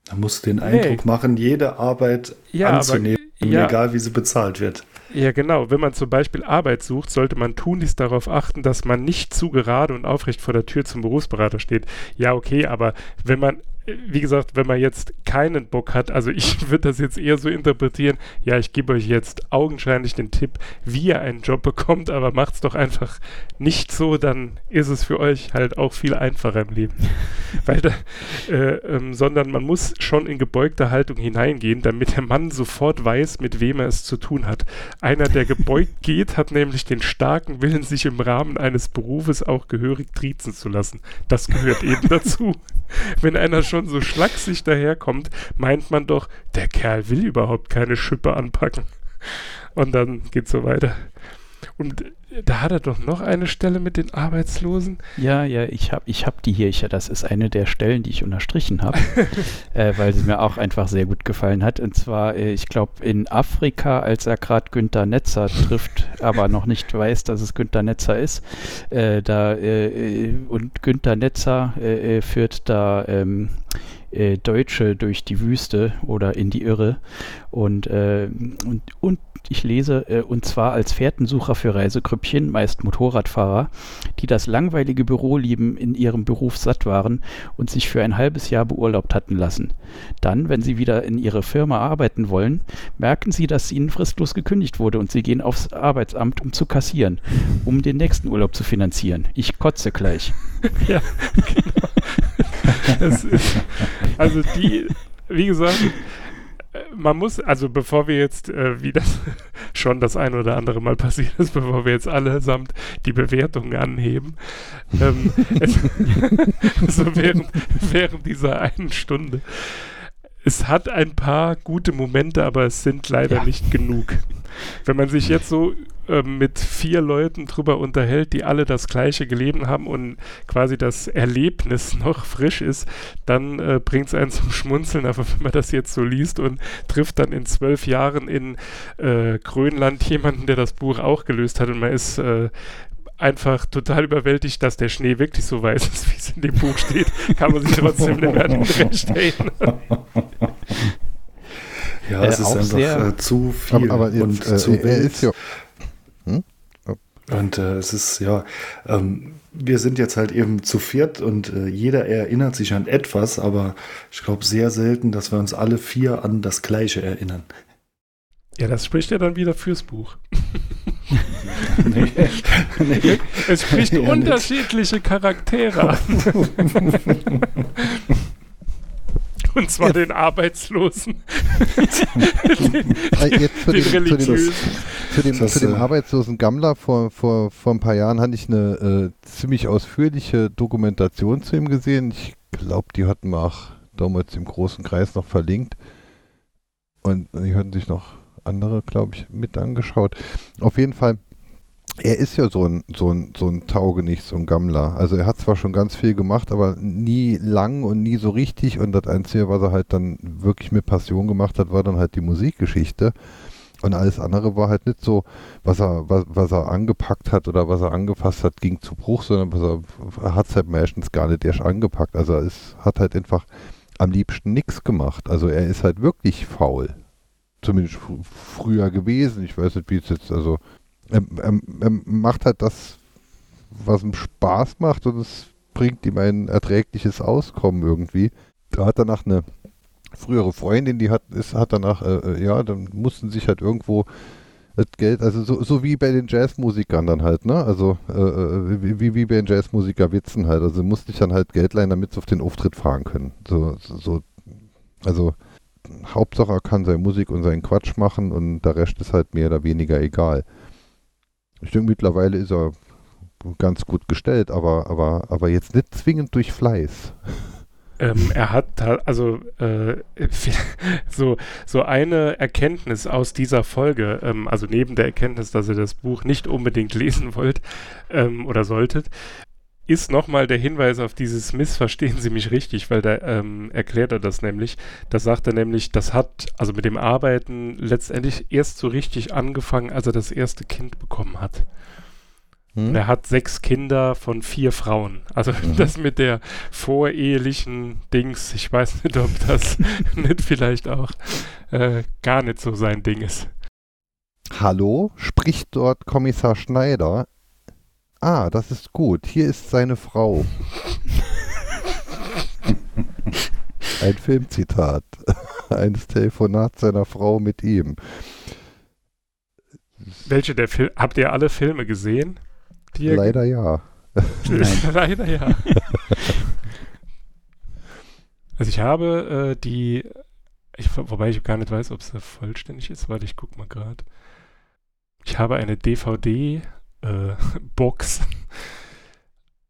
Da musst du den Eindruck nee. machen, jede Arbeit ja, anzunehmen, aber, ja, egal wie sie bezahlt wird. Ja, genau. Wenn man zum Beispiel Arbeit sucht, sollte man tunlichst darauf achten, dass man nicht zu gerade und aufrecht vor der Tür zum Berufsberater steht. Ja, okay, aber wenn man wie gesagt, wenn man jetzt keinen Bock hat, also ich würde das jetzt eher so interpretieren, ja, ich gebe euch jetzt augenscheinlich den Tipp, wie ihr einen Job bekommt, aber macht es doch einfach nicht so, dann ist es für euch halt auch viel einfacher im Leben. Weil da, äh, ähm, sondern man muss schon in gebeugte Haltung hineingehen, damit der Mann sofort weiß, mit wem er es zu tun hat. Einer, der gebeugt geht, hat nämlich den starken Willen, sich im Rahmen eines Berufes auch gehörig triezen zu lassen. Das gehört eben dazu. Wenn einer schon so schlaksig daherkommt, meint man doch, der Kerl will überhaupt keine Schippe anpacken. Und dann geht's so weiter. Und da hat er doch noch eine Stelle mit den Arbeitslosen. Ja, ja, ich habe ich hab die hier. Ich, das ist eine der Stellen, die ich unterstrichen habe, äh, weil sie mir auch einfach sehr gut gefallen hat. Und zwar, äh, ich glaube, in Afrika, als er gerade Günther Netzer trifft, aber noch nicht weiß, dass es Günther Netzer ist. Äh, da, äh, äh, und Günther Netzer äh, führt da ähm, Deutsche durch die Wüste oder in die Irre. Und, und, und ich lese, äh, und zwar als Fährtensucher für Reisegrüppchen, meist Motorradfahrer, die das langweilige Büroleben in ihrem Beruf satt waren und sich für ein halbes Jahr beurlaubt hatten lassen. Dann, wenn sie wieder in ihre Firma arbeiten wollen, merken sie, dass ihnen fristlos gekündigt wurde und sie gehen aufs Arbeitsamt, um zu kassieren, um den nächsten Urlaub zu finanzieren. Ich kotze gleich. ja, genau. ist, also die, wie gesagt, man muss, also bevor wir jetzt, äh, wie das schon das ein oder andere Mal passiert ist, bevor wir jetzt allesamt die Bewertungen anheben, ähm, es, also während, während dieser einen Stunde. Es hat ein paar gute Momente, aber es sind leider ja. nicht genug. Wenn man sich jetzt so äh, mit vier Leuten drüber unterhält, die alle das gleiche gelebt haben und quasi das Erlebnis noch frisch ist, dann äh, bringt es einen zum Schmunzeln. Aber wenn man das jetzt so liest und trifft dann in zwölf Jahren in äh, Grönland jemanden, der das Buch auch gelöst hat und man ist äh, einfach total überwältigt, dass der Schnee wirklich so weiß ist, wie es in dem Buch steht, kann man sich trotzdem nicht mehr erinnern. Ja, es äh, ist einfach äh, zu viel aber, aber jetzt, und zu wild. Ja, hm? oh. Und äh, es ist, ja, ähm, wir sind jetzt halt eben zu viert und äh, jeder erinnert sich an etwas, aber ich glaube sehr selten, dass wir uns alle vier an das Gleiche erinnern. Ja, das spricht ja dann wieder fürs Buch. nee, nee. Es spricht nee, unterschiedliche Charaktere an. Und zwar ja. den Arbeitslosen. den, Jetzt zu den, den. Zu dem, zu dem, zu dem arbeitslosen Gammler vor, vor, vor ein paar Jahren hatte ich eine äh, ziemlich ausführliche Dokumentation zu ihm gesehen. Ich glaube, die hatten wir auch damals im großen Kreis noch verlinkt. Und die hatten sich noch andere, glaube ich, mit angeschaut. Auf jeden Fall er ist ja so ein, so ein, so ein Taugenicht, so ein Gammler. Also er hat zwar schon ganz viel gemacht, aber nie lang und nie so richtig. Und das Einzige, was er halt dann wirklich mit Passion gemacht hat, war dann halt die Musikgeschichte. Und alles andere war halt nicht so, was er, was, was er angepackt hat oder was er angefasst hat, ging zu Bruch, sondern was er, hat es halt meistens gar nicht erst angepackt. Also er hat halt einfach am liebsten nichts gemacht. Also er ist halt wirklich faul. zumindest fr früher gewesen. Ich weiß nicht, wie es jetzt, also er, er, er macht halt das, was ihm Spaß macht und es bringt ihm ein erträgliches Auskommen irgendwie. Da hat danach eine frühere Freundin, die hat, ist, hat danach, äh, äh, ja, dann mussten sich halt irgendwo das Geld, also so, so wie bei den Jazzmusikern dann halt, ne? Also äh, äh wie, wie bei den Jazzmusiker-Witzen halt. Also musste ich dann halt Geld leihen, damit sie auf den Auftritt fahren können. So, so, also Hauptsache er kann seine Musik und seinen Quatsch machen und der Rest ist halt mehr oder weniger egal. Ich denke, mittlerweile ist er ganz gut gestellt, aber, aber, aber jetzt nicht zwingend durch Fleiß. Ähm, er hat also äh, so, so eine Erkenntnis aus dieser Folge, ähm, also neben der Erkenntnis, dass ihr das Buch nicht unbedingt lesen wollt ähm, oder solltet, ist nochmal der Hinweis auf dieses Missverstehen Sie mich richtig, weil da ähm, erklärt er das nämlich. Da sagt er nämlich, das hat also mit dem Arbeiten letztendlich erst so richtig angefangen, als er das erste Kind bekommen hat. Hm? Er hat sechs Kinder von vier Frauen. Also mhm. das mit der vorehelichen Dings, ich weiß nicht, ob das nicht vielleicht auch äh, gar nicht so sein Ding ist. Hallo, spricht dort Kommissar Schneider? Ah, das ist gut. Hier ist seine Frau. Ein Filmzitat. Eines Telefonat seiner Frau mit ihm. Welche der Filme? Habt ihr alle Filme gesehen? Leider ja. Leider ja. also ich habe äh, die, ich, wobei ich gar nicht weiß, ob es vollständig ist, weil ich guck mal gerade. Ich habe eine DVD-Box. Äh,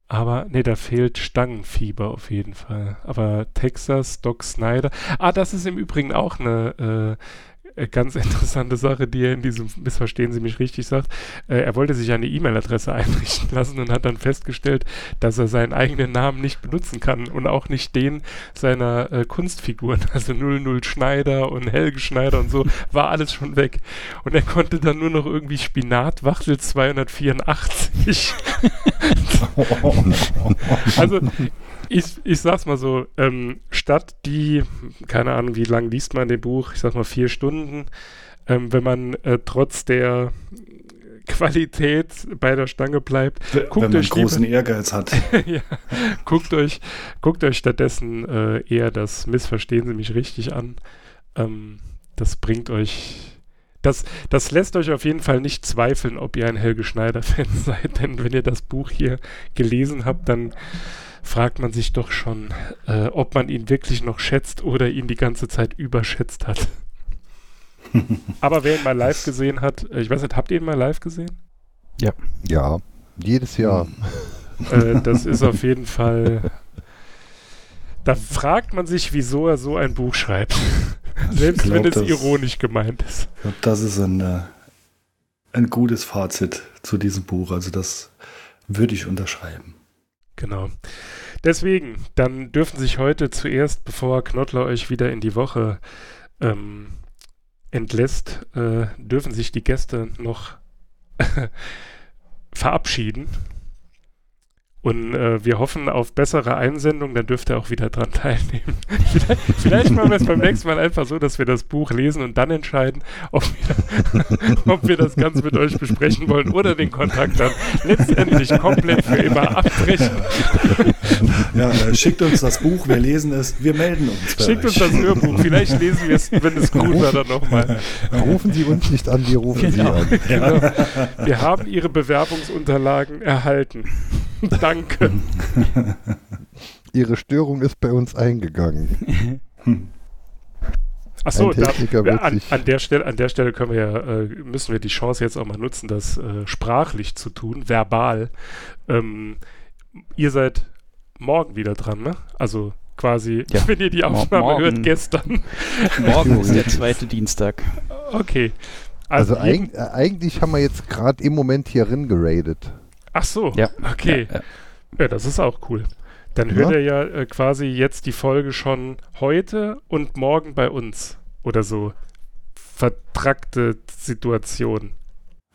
Aber, ne, da fehlt Stangenfieber auf jeden Fall. Aber Texas, Doc Snyder. Ah, das ist im Übrigen auch eine, äh, ganz interessante Sache, die er in diesem Missverstehen Sie mich richtig sagt. Äh, er wollte sich eine E-Mail-Adresse einrichten lassen und hat dann festgestellt, dass er seinen eigenen Namen nicht benutzen kann und auch nicht den seiner äh, Kunstfiguren. Also 00 Schneider und Helge Schneider und so war alles schon weg. Und er konnte dann nur noch irgendwie Spinat Wachtel 284. also ich, ich sag's mal so, ähm, statt die, keine Ahnung, wie lang liest man den Buch, ich sag mal vier Stunden, ähm, wenn man äh, trotz der Qualität bei der Stange bleibt. Guckt wenn man euch großen lieber, Ehrgeiz hat. ja, guckt euch, guckt euch stattdessen äh, eher das Missverstehen Sie mich richtig an. Ähm, das bringt euch das, das lässt euch auf jeden Fall nicht zweifeln, ob ihr ein Helge Schneider-Fan seid, denn wenn ihr das Buch hier gelesen habt, dann fragt man sich doch schon, äh, ob man ihn wirklich noch schätzt oder ihn die ganze Zeit überschätzt hat. Aber wer ihn mal live gesehen hat, äh, ich weiß nicht, habt ihr ihn mal live gesehen? Ja. Ja, jedes Jahr. Äh, das ist auf jeden Fall. Da fragt man sich, wieso er so ein Buch schreibt. Selbst glaub, wenn es ironisch gemeint ist. Ich glaube, das ist ein, äh, ein gutes Fazit zu diesem Buch. Also, das würde ich unterschreiben. Genau. Deswegen, dann dürfen sich heute zuerst, bevor Knottler euch wieder in die Woche ähm, entlässt, äh, dürfen sich die Gäste noch verabschieden. Und äh, wir hoffen auf bessere Einsendungen, dann dürft ihr auch wieder dran teilnehmen. vielleicht, vielleicht machen wir es beim nächsten Mal einfach so, dass wir das Buch lesen und dann entscheiden, ob wir, ob wir das Ganze mit euch besprechen wollen oder den Kontakt dann letztendlich komplett für immer abbrechen. Ja, äh, schickt uns das Buch, wir lesen es, wir melden uns. Schickt uns das Hörbuch, vielleicht lesen wir es, wenn es gut war, dann nochmal. Rufen Sie uns nicht an, wir rufen genau. Sie an. Genau. Wir haben Ihre Bewerbungsunterlagen erhalten. Danke. Ihre Störung ist bei uns eingegangen. Achso, an, an, der Stelle, an der Stelle können wir ja, äh, müssen wir die Chance jetzt auch mal nutzen, das äh, sprachlich zu tun, verbal. Ähm, ihr seid morgen wieder dran, ne? Also quasi, ja. wenn ihr die Aufnahme morgen, hört, gestern. Morgen ist der zweite Dienstag. Okay. Also, also eig eigentlich haben wir jetzt gerade im Moment hier rin geradet. Ach so, ja. okay. Ja, ja. ja, das ist auch cool. Dann hört er ja äh, quasi jetzt die Folge schon heute und morgen bei uns. Oder so. Vertrackte Situation.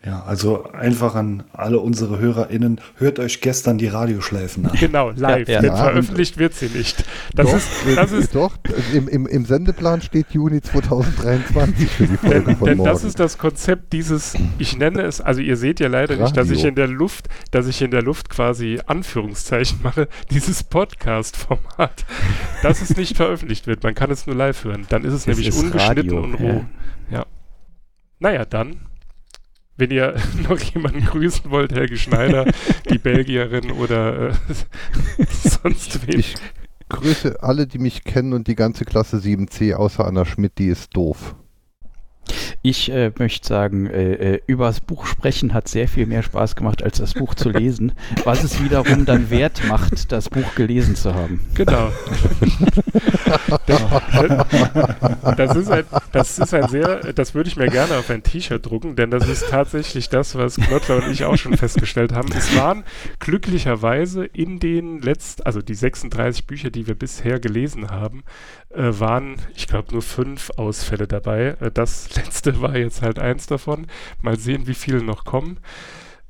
Ja, also einfach an alle unsere HörerInnen, hört euch gestern die Radioschleifen an. Genau, live, Ja, ja. denn Ja, veröffentlicht wird sie nicht. Das doch, ist, das ist doch im, im, im Sendeplan steht Juni 2023 für die Folge Denn, von denn morgen. das ist das Konzept dieses, ich nenne es, also ihr seht ja leider nicht, dass ich Radio. in der Luft, dass ich in der Luft quasi Anführungszeichen mache, dieses Podcast-Format, dass es nicht veröffentlicht wird. Man kann es nur live hören. Dann ist es, Es nämlich ist ungeschnitten Radio, und roh. Naja, dann, wenn ihr noch jemanden grüßen wollt, Helge Schneider, die Belgierin oder äh, sonst wen. Ich grüße alle, die mich kennen und die ganze Klasse 7c, außer Anna Schmidt, die ist doof. Ich äh, möchte sagen, äh, äh, über das Buch sprechen hat sehr viel mehr Spaß gemacht, als das Buch zu lesen, was es wiederum dann wert macht, das Buch gelesen zu haben. Genau. das, ist ein, das ist ein sehr, das würde ich mir gerne auf ein T-Shirt drucken, denn das ist tatsächlich das, was Knottler und ich auch schon festgestellt haben. Es waren glücklicherweise in den letzten, also die 36 Bücher, die wir bisher gelesen haben, waren, ich glaube, nur fünf Ausfälle dabei. Äh, das letzte war jetzt halt eins davon. Mal sehen, wie viele noch kommen.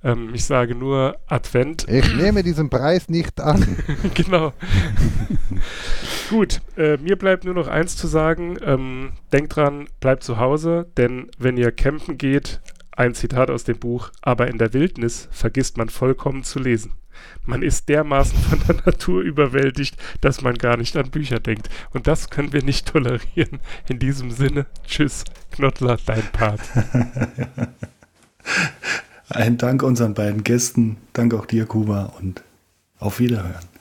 Ähm, ich sage nur Advent Ich nehme diesen Preis nicht an. genau. Gut, äh, mir bleibt nur noch eins zu sagen. Ähm, denkt dran, bleibt zu Hause, denn wenn ihr campen geht, ein Zitat aus dem Buch, aber in der Wildnis vergisst man vollkommen zu lesen. Man ist dermaßen von der Natur überwältigt, dass man gar nicht an Bücher denkt. Und das können wir nicht tolerieren. In diesem Sinne, tschüss, Knottler, dein Part. Ein Dank unseren beiden Gästen, Dank auch dir, Kuba, und auf Wiederhören.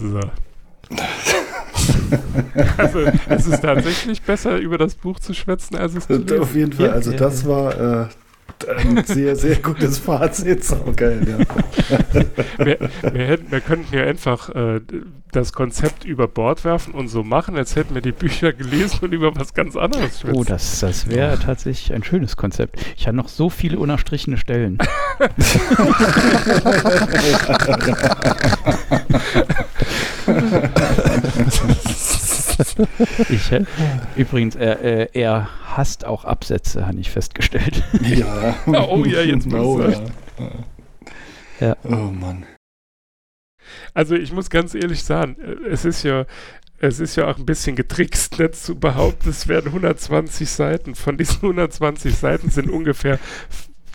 So. also, es ist tatsächlich besser, über das Buch zu schwätzen, als es zu lesen. Auf jeden Fall, also das war äh, ein sehr, sehr gutes Fazit. Sau geil, ja. wir, wir, hätten, wir könnten ja einfach äh, das Konzept über Bord werfen und so machen, als hätten wir die Bücher gelesen und über was ganz anderes schwätzen. Oh, das, das wäre tatsächlich ein schönes Konzept. Ich habe noch so viele unerstrichene Stellen. ich, äh, übrigens, er, äh, er hasst auch Absätze, habe ich festgestellt. ja. Oh ja, jetzt muss oh, ich ja. Ja. Oh Mann. Also ich muss ganz ehrlich sagen, äh, es ist ja, es ist ja auch ein bisschen getrickst, nicht zu behaupten, es werden 120 Seiten. Von diesen 120 Seiten sind ungefähr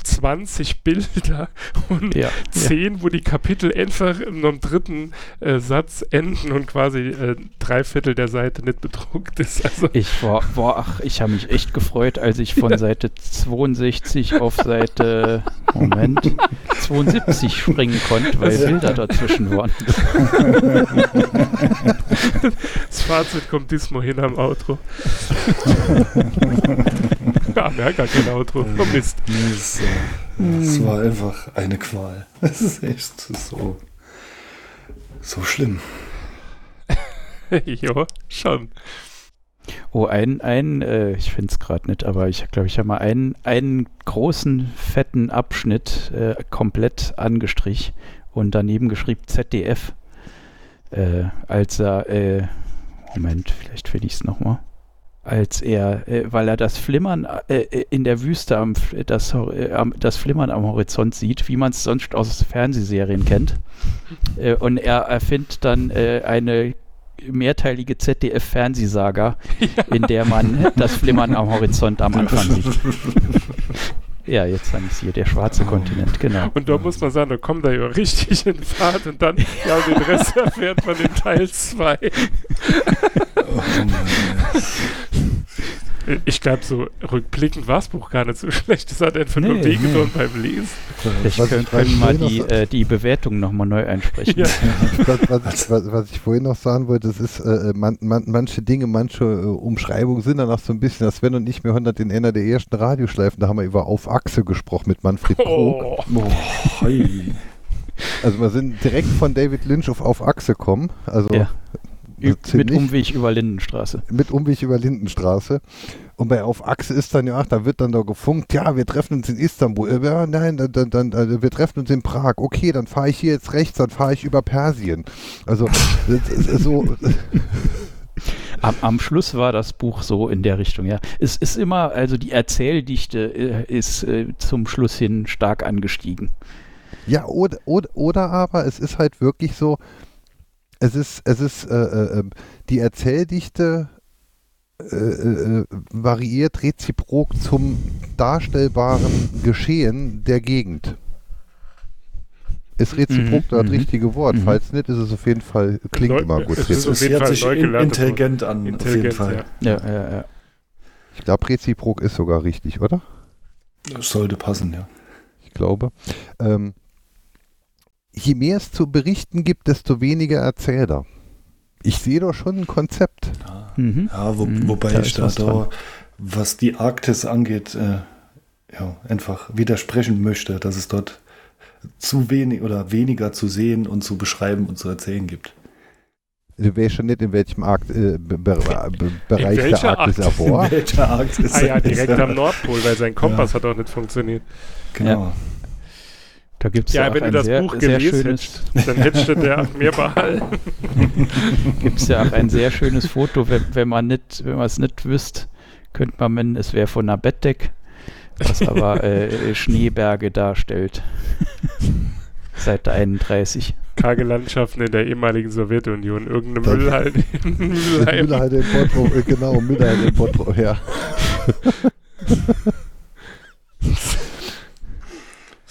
20 Bilder und Ja, 10, wo die Kapitel einfach in einem dritten äh, Satz enden und quasi äh, drei Viertel der Seite nicht bedruckt ist. Also Ich war, war ach, ich habe mich echt gefreut, als ich von Seite 62 auf Seite Moment 72 springen konnte, weil Bilder dazwischen waren. das Fazit kommt diesmal hin am Outro. ja, wir haben gar kein Outro. Oh Mist. Nee, es, äh, es war einfach eine Qual. Es ist echt so, so schlimm. ja, schon. Oh, ein, ein äh, ich finde es gerade nicht, aber ich glaube, ich habe mal einen, einen großen, fetten Abschnitt äh, komplett angestrichen und daneben geschrieben ZDF. Äh, als er, äh, Moment, vielleicht finde ich es nochmal. Als er, äh, weil er das Flimmern äh, äh, in der Wüste, am, das, äh, das Flimmern am Horizont sieht, wie man es sonst aus Fernsehserien kennt. Äh, und er erfindet dann äh, eine mehrteilige ZDF-Fernsehsaga, in der man das Flimmern am Horizont am Anfang sieht. Ja, jetzt habe ich es hier, der schwarze Kontinent, genau. Und da muss man sagen, da kommt er ja richtig in Fahrt und dann, ja, den Rest erfährt man in Teil 2. Oh Ich glaube, so rückblickend war das Buch gar nicht so schlecht. Das hat einfach nur Nee, wehgetan beim Lesen. Ich Was können, mal die, noch- äh, die Bewertung nochmal neu einsprechen. Ja. was, was, was, was ich vorhin noch sagen wollte, das ist, äh, man, man, manche Dinge, manche äh, Umschreibungen sind danach so ein bisschen, dass Sven und ich mir 100 in einer der ersten Radioschleifen, da haben wir über Auf Achse gesprochen mit Manfred Krug. Oh, Oh. Also wir sind direkt von David Lynch auf Auf Achse kommen. Also Ja. Mit ziemlich- Umweg über Lindenstraße. mit Umweg über Lindenstraße. Und bei Auf Achse ist dann ja, ach, da wird dann da gefunkt, ja, wir treffen uns in Istanbul. Äh, Ja, nein, dann, dann, dann, äh, wir treffen uns in Prag. Okay, dann fahre ich hier jetzt rechts, dann fahre ich über Persien. Also ist so, Am, am Schluss war das Buch so in der Richtung, ja. Es ist immer, also die Erzähldichte äh, ist äh, zum Schluss hin stark angestiegen. ja, oder, oder, oder aber es ist halt wirklich so, es ist, es ist, äh, äh, ähm, die Erzähldichte äh, äh, variiert reziprok zum darstellbaren Geschehen der Gegend. Ist reziprok Mhm, das mhm. richtige Wort? Mhm. Falls nicht, ist es auf jeden Fall, klingt immer gut. es ist auf es jeden hört Fall sich intelligent an, auf jeden Fall. ja. Ja, ja, ja. Ich glaube, reziprok ist sogar richtig, oder? Das sollte passen, ja. Ich glaube. Ähm, je mehr es zu berichten gibt, desto weniger Erzähler. Ich sehe doch schon ein Konzept. Mhm. Ja, wo, Mhm, wobei da ich da, was da was die Arktis angeht, äh, ja, einfach widersprechen möchte, dass es dort zu wenig oder weniger zu sehen und zu beschreiben und zu erzählen gibt. Du weißt schon nicht, in welchem Arkt, äh, Be Be Be Bereich der welcher Arktis er war. Welcher Arktis? Ah ja, direkt Ja, am Nordpol, weil sein Kompass hat auch nicht funktioniert. Genau. Da gibt es ja, Ja, auch wenn du ein das sehr, Buch gelesen schönes, hättest, dann hättest du der mir behalten. gibt's ja auch ein sehr schönes Foto, wenn, wenn man nicht, wenn man es nicht wüsst, könnte man meinen, es wäre von einer Bettdeck, was aber äh, Schneeberge darstellt. Seite 31. Karge Landschaften in der ehemaligen Sowjetunion. Irgendeine Das- Müllhalde in Mülheim. Müllerheide in Bottrop, äh, genau, Müllerheide in Bottrop, ja.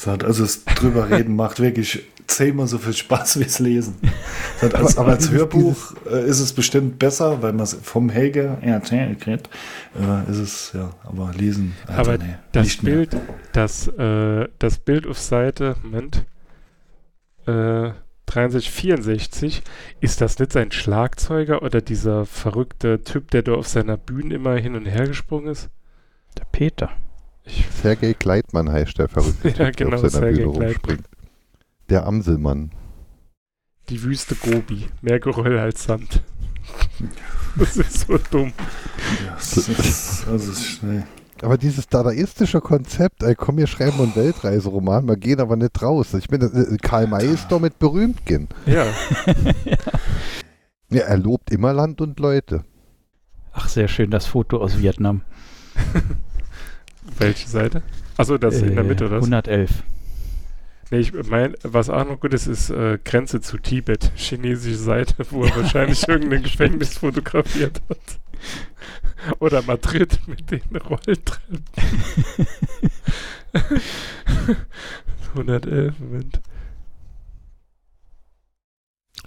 So, also das drüber reden macht wirklich zehnmal so viel Spaß wie es lesen. So, als, Aber- aber als Hörbuch äh, ist es bestimmt besser, weil man es vom Helge erzählt kriegt. Äh, ist es, ja, aber lesen. Alter, Aber nee, Das nicht mehr. Bild, das, äh, das Bild auf Seite, Moment, äh, 63, 64, ist das nicht sein Schlagzeuger oder dieser verrückte Typ, der da auf seiner Bühne immer hin und her gesprungen ist? Der Peter. Ich, Sergei Gleitmann heißt der verrückte Ja, Typ, der genau, auf seiner Sergei Bühne rumspringt. Der Amselmann. die Wüste Gobi, mehr Geröll als Sand. Das ist so dumm. Ja, das ist, es ist, nee. Aber dieses dadaistische Konzept, ey, komm, wir schreiben einen Weltreiseroman, wir gehen aber nicht raus. Ich meine, äh, Karl May ist damit berühmt gehen. Ja, Ja, er lobt immer Land und Leute. Ach, sehr schön, das Foto aus Vietnam. Welche Seite? Achso, das in der Äh, Mitte, oder? was? 111. Nee, ich meine, was auch noch gut ist, ist äh, Grenze zu Tibet, chinesische Seite, wo er wahrscheinlich irgendein Gefängnis fotografiert hat. Oder Madrid mit den Rolltreppen. 111, Moment.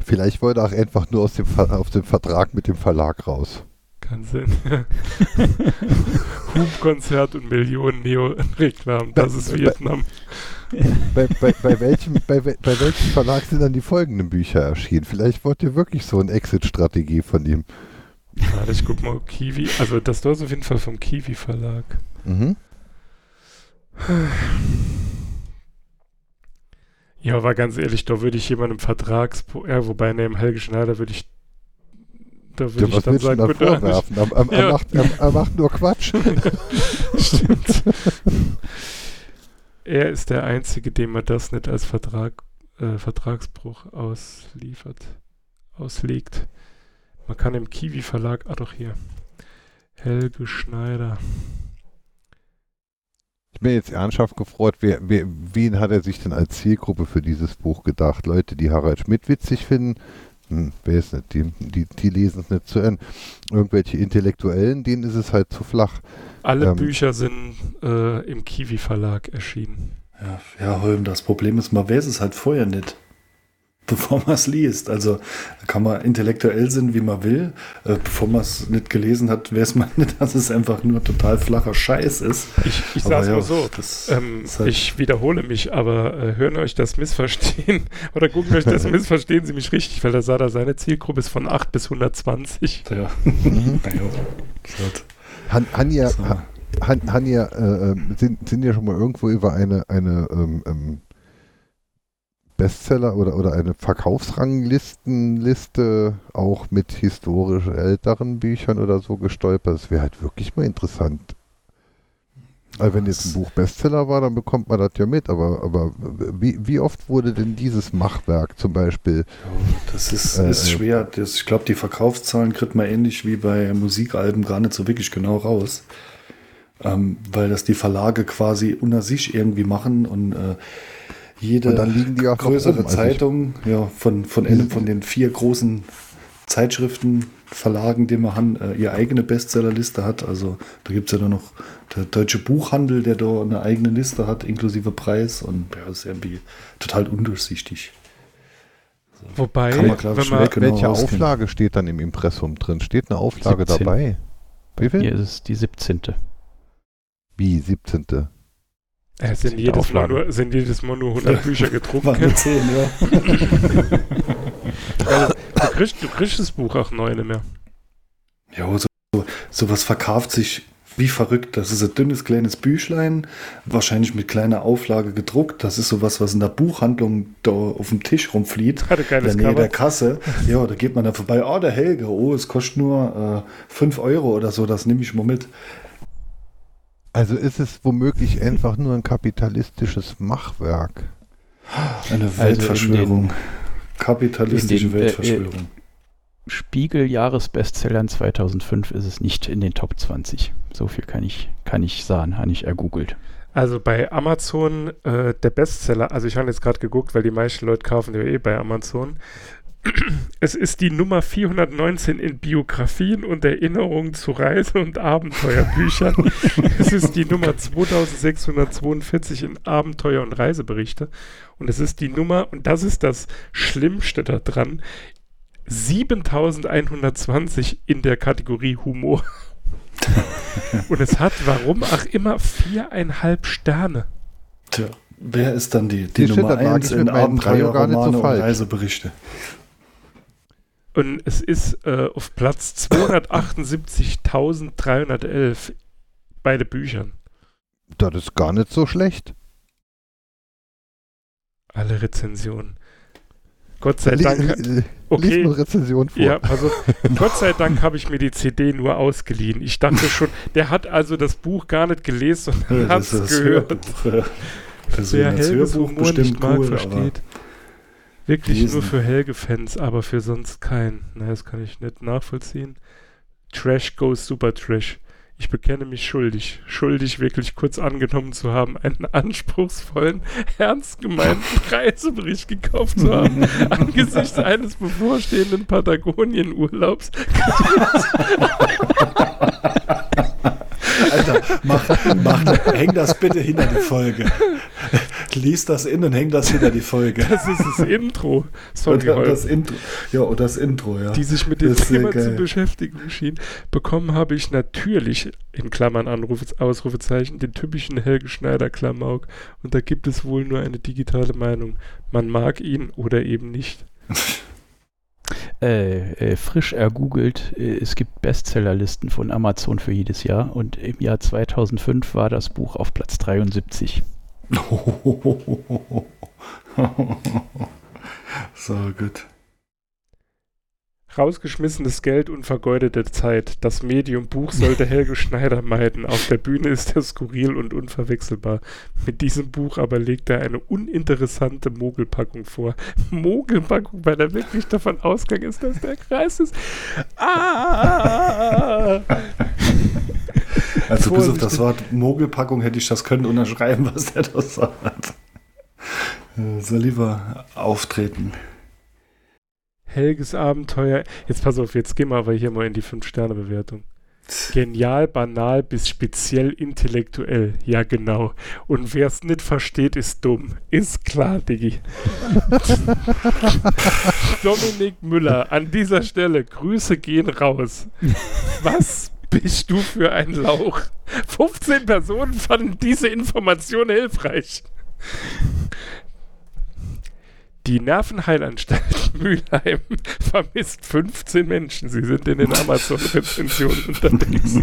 Vielleicht wollte er auch einfach nur aus dem, Ver auf dem Vertrag mit dem Verlag raus. Kann Sinn. Hubkonzert und Millionen Neo-Reklamen. Das ist Bei- Vietnam. Bei, bei, welchem, bei, wel- bei welchem Verlag sind dann die folgenden Bücher erschienen? Vielleicht wollt ihr wirklich so eine Exit-Strategie von ihm. Warte, ich guck mal, Kiwi. Also, das da ist auf jeden Fall vom Kiwi-Verlag. Mhm. Ja, aber ganz ehrlich, da würde ich jemandem Vertrags... Ja, wobei, ne, im Helge Schneider würde ich... Da würde Ja, ich dann sagen, ja, vorwerfen? Er, er, er, Ja. macht, er macht nur Quatsch. Stimmt. er ist der Einzige, dem man das nicht als Vertrag, äh, Vertragsbruch ausliefert, auslegt. Man kann im Kiwi-Verlag, ah doch hier, Helge Schneider. Ich bin jetzt ernsthaft gefreut, wer, wer, wen hat er sich denn als Zielgruppe für dieses Buch gedacht? Leute, die Harald Schmidt witzig finden? Hm, wer ist nicht? Die, die, die lesen es nicht zu Ende. Irgendwelche Intellektuellen, denen ist es halt zu flach. Alle Ähm. Bücher sind äh, im Kiwi-Verlag erschienen. Ja, ja, Holm, das Problem ist, man weiß es halt vorher nicht. bevor man es liest. Also kann man intellektuell sein, wie man will. Äh, bevor man es nicht gelesen hat, weiß man nicht, dass es einfach nur total flacher Scheiß ist. Ich, ich Aber sag's ja, mal so. das Ähm, halt- ich wiederhole mich, aber äh, hören euch das missverstehen oder gucken euch das missverstehen Sie mich richtig, weil da sah da seine Zielgruppe ist von 8 bis 120. Ja. Mhm. Ja, Han, Hanja, So. Ha- Han, Hanja äh, ähm, sind, sind ja schon mal irgendwo über eine, eine ähm, ähm, Bestseller oder, oder eine Verkaufsranglistenliste auch mit historisch älteren Büchern oder so gestolpert. Das wäre halt wirklich mal interessant. Also wenn jetzt ein Buch Bestseller war, dann bekommt man das ja mit, aber, aber wie, wie oft wurde denn dieses Machwerk zum Beispiel Ja, das ist, Äh, ist schwer. Das, ich glaube, die Verkaufszahlen kriegt man ähnlich wie bei Musikalben gar nicht so wirklich genau raus. Ähm, weil das die Verlage quasi unter sich irgendwie machen und äh, jede Und dann liegen die auch noch größere rum. Also Zeitung ja, von, von einem von den vier großen Zeitschriftenverlagen, die wir haben, äh, ihre eigene Bestsellerliste hat. Also da gibt es ja dann noch der deutsche Buchhandel, der da eine eigene Liste hat, inklusive Preis. Und ja, das ist irgendwie total undurchsichtig. Wobei, Kann man, glaub wenn man, genau Welche rauskennen. Auflage steht dann im Impressum drin? Steht eine Auflage 17. dabei? Wie viel? Hier ist es die 17. Wie, 17. äh, sind, jedes Mal nur, sind jedes Mal nur 100 Bücher gedruckt. War nur zehn, ja. Du kriegst, du kriegst das Buch auch neu nicht mehr. Ja, so, so, sowas verkauft sich wie verrückt. Das ist ein dünnes, kleines Büchlein, wahrscheinlich mit kleiner Auflage gedruckt. Das ist sowas, was in der Buchhandlung da auf dem Tisch rumflieht. Hat ein In der Nähe der Cover. Kasse. Ja, da geht man da vorbei. Oh, der Helge, oh, es kostet nur äh, 5 Euro oder so, das nehme ich mal mit. Also ist es womöglich einfach nur ein kapitalistisches Machwerk. Eine Also Weltverschwörung. in Kapitalistische den, äh, Weltverschwörung. Spiegel-Jahresbestsellern 2005 ist es nicht in den Top 20. So viel kann ich, kann ich sagen, habe ich ergoogelt. Also bei Amazon äh, der Bestseller, also ich habe jetzt gerade geguckt, weil die meisten Leute kaufen ja eh bei Amazon. Es ist die Nummer 419 in Biografien und Erinnerungen zu Reise- und Abenteuerbüchern. es ist die Nummer 2642 in Abenteuer- und Reiseberichte. Und es ist die Nummer, und das ist das Schlimmste daran, 7120 in der Kategorie Humor. und es hat, warum auch immer, viereinhalb Sterne. Tja, wer ist dann die, die steht, Nummer das lag 1 ich in gar nicht so Abenteuerromane und falsch. Reiseberichte? Und es ist äh, auf Platz 278.311 beide Büchern. Das ist gar nicht so schlecht. Alle Rezensionen. Gott sei Dank. Okay. Lies eine Rezension vor. Ja, also Gott sei Dank habe ich mir die CD nur ausgeliehen. Ich dachte schon, der hat also das Buch gar nicht gelesen, sondern hat Das es das gehört. Hörbuch, ja. Deswegen Wer als Helges Hörbuch Humor nicht bestimmt mag, cool, aber versteht. Wirklich lesen. nur für Helge-Fans, aber für sonst keinen. Nein, das kann ich nicht nachvollziehen. Trash goes super Trash. Ich bekenne mich schuldig. Schuldig, wirklich kurz angenommen zu haben, einen anspruchsvollen, ernst gemeinten Reisebericht gekauft zu haben. angesichts eines bevorstehenden Patagonien-Urlaubs. Alter, mach, mach, häng das bitte hinter die Folge. Lies das in und häng das hinter die Folge. Das ist das Intro. Sorry, Oder Holm. das Intro. Ja, und das Intro, ja. die sich mit dem Thema zu beschäftigen schien. Bekommen habe ich natürlich, in Klammern Anrufe, Ausrufezeichen, den typischen Helge Schneider Klamauk. Und da gibt es wohl nur eine digitale Meinung. Man mag ihn oder eben nicht. Äh, äh, frisch ergoogelt, äh, es gibt Bestsellerlisten von Amazon für jedes Jahr und im Jahr 2005 war das Buch auf Platz 73. so, gut. Rausgeschmissenes Geld und vergeudete Zeit. Das Medium Buch sollte Helge Schneider meiden. Auf der Bühne ist er skurril und unverwechselbar. Mit diesem Buch aber legt er eine uninteressante Mogelpackung vor. Mogelpackung, weil er wirklich davon ausgegangen ist, dass der Kreis ist. Ah! Also bis auf das Wort Mogelpackung hätte ich das können unterschreiben, was der da sagt. Äh, Soll lieber auftreten. Helges Abenteuer. Jetzt pass auf, jetzt gehen wir aber hier mal in die 5-Sterne-Bewertung. Genial, banal bis speziell intellektuell. Ja, genau. Und wer es nicht versteht, ist dumm. Ist klar, Diggi. Dominik Müller, an dieser Stelle, Grüße gehen raus. Was bist du für ein Lauch? 15 Personen fanden diese Information hilfreich. Die Nervenheilanstalt Mülheim vermisst 15 Menschen. Sie sind in den Amazon-Rezensionen unterwegs.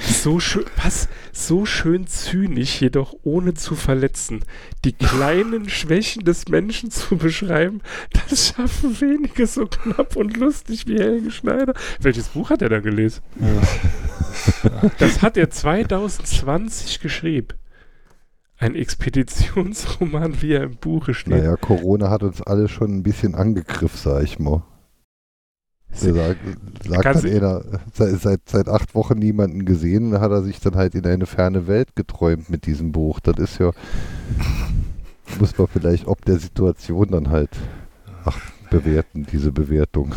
so schön, was? So schön zynisch, jedoch ohne zu verletzen. Die kleinen Schwächen des Menschen zu beschreiben, das schaffen wenige so knapp und lustig wie Helge Schneider. Welches Buch hat er da gelesen? Das hat er 2020 geschrieben. Ein Expeditionsroman, wie er im Buche steht. Naja, Corona hat uns alle schon ein bisschen angegriffen, sag ich mal. Er sagt, sagt dann einer, seit, seit, seit acht Wochen niemanden gesehen, dann hat er sich dann halt in eine ferne Welt geträumt mit diesem Buch. Das ist ja, muss man vielleicht ob der Situation dann halt ach, bewerten, diese Bewertung.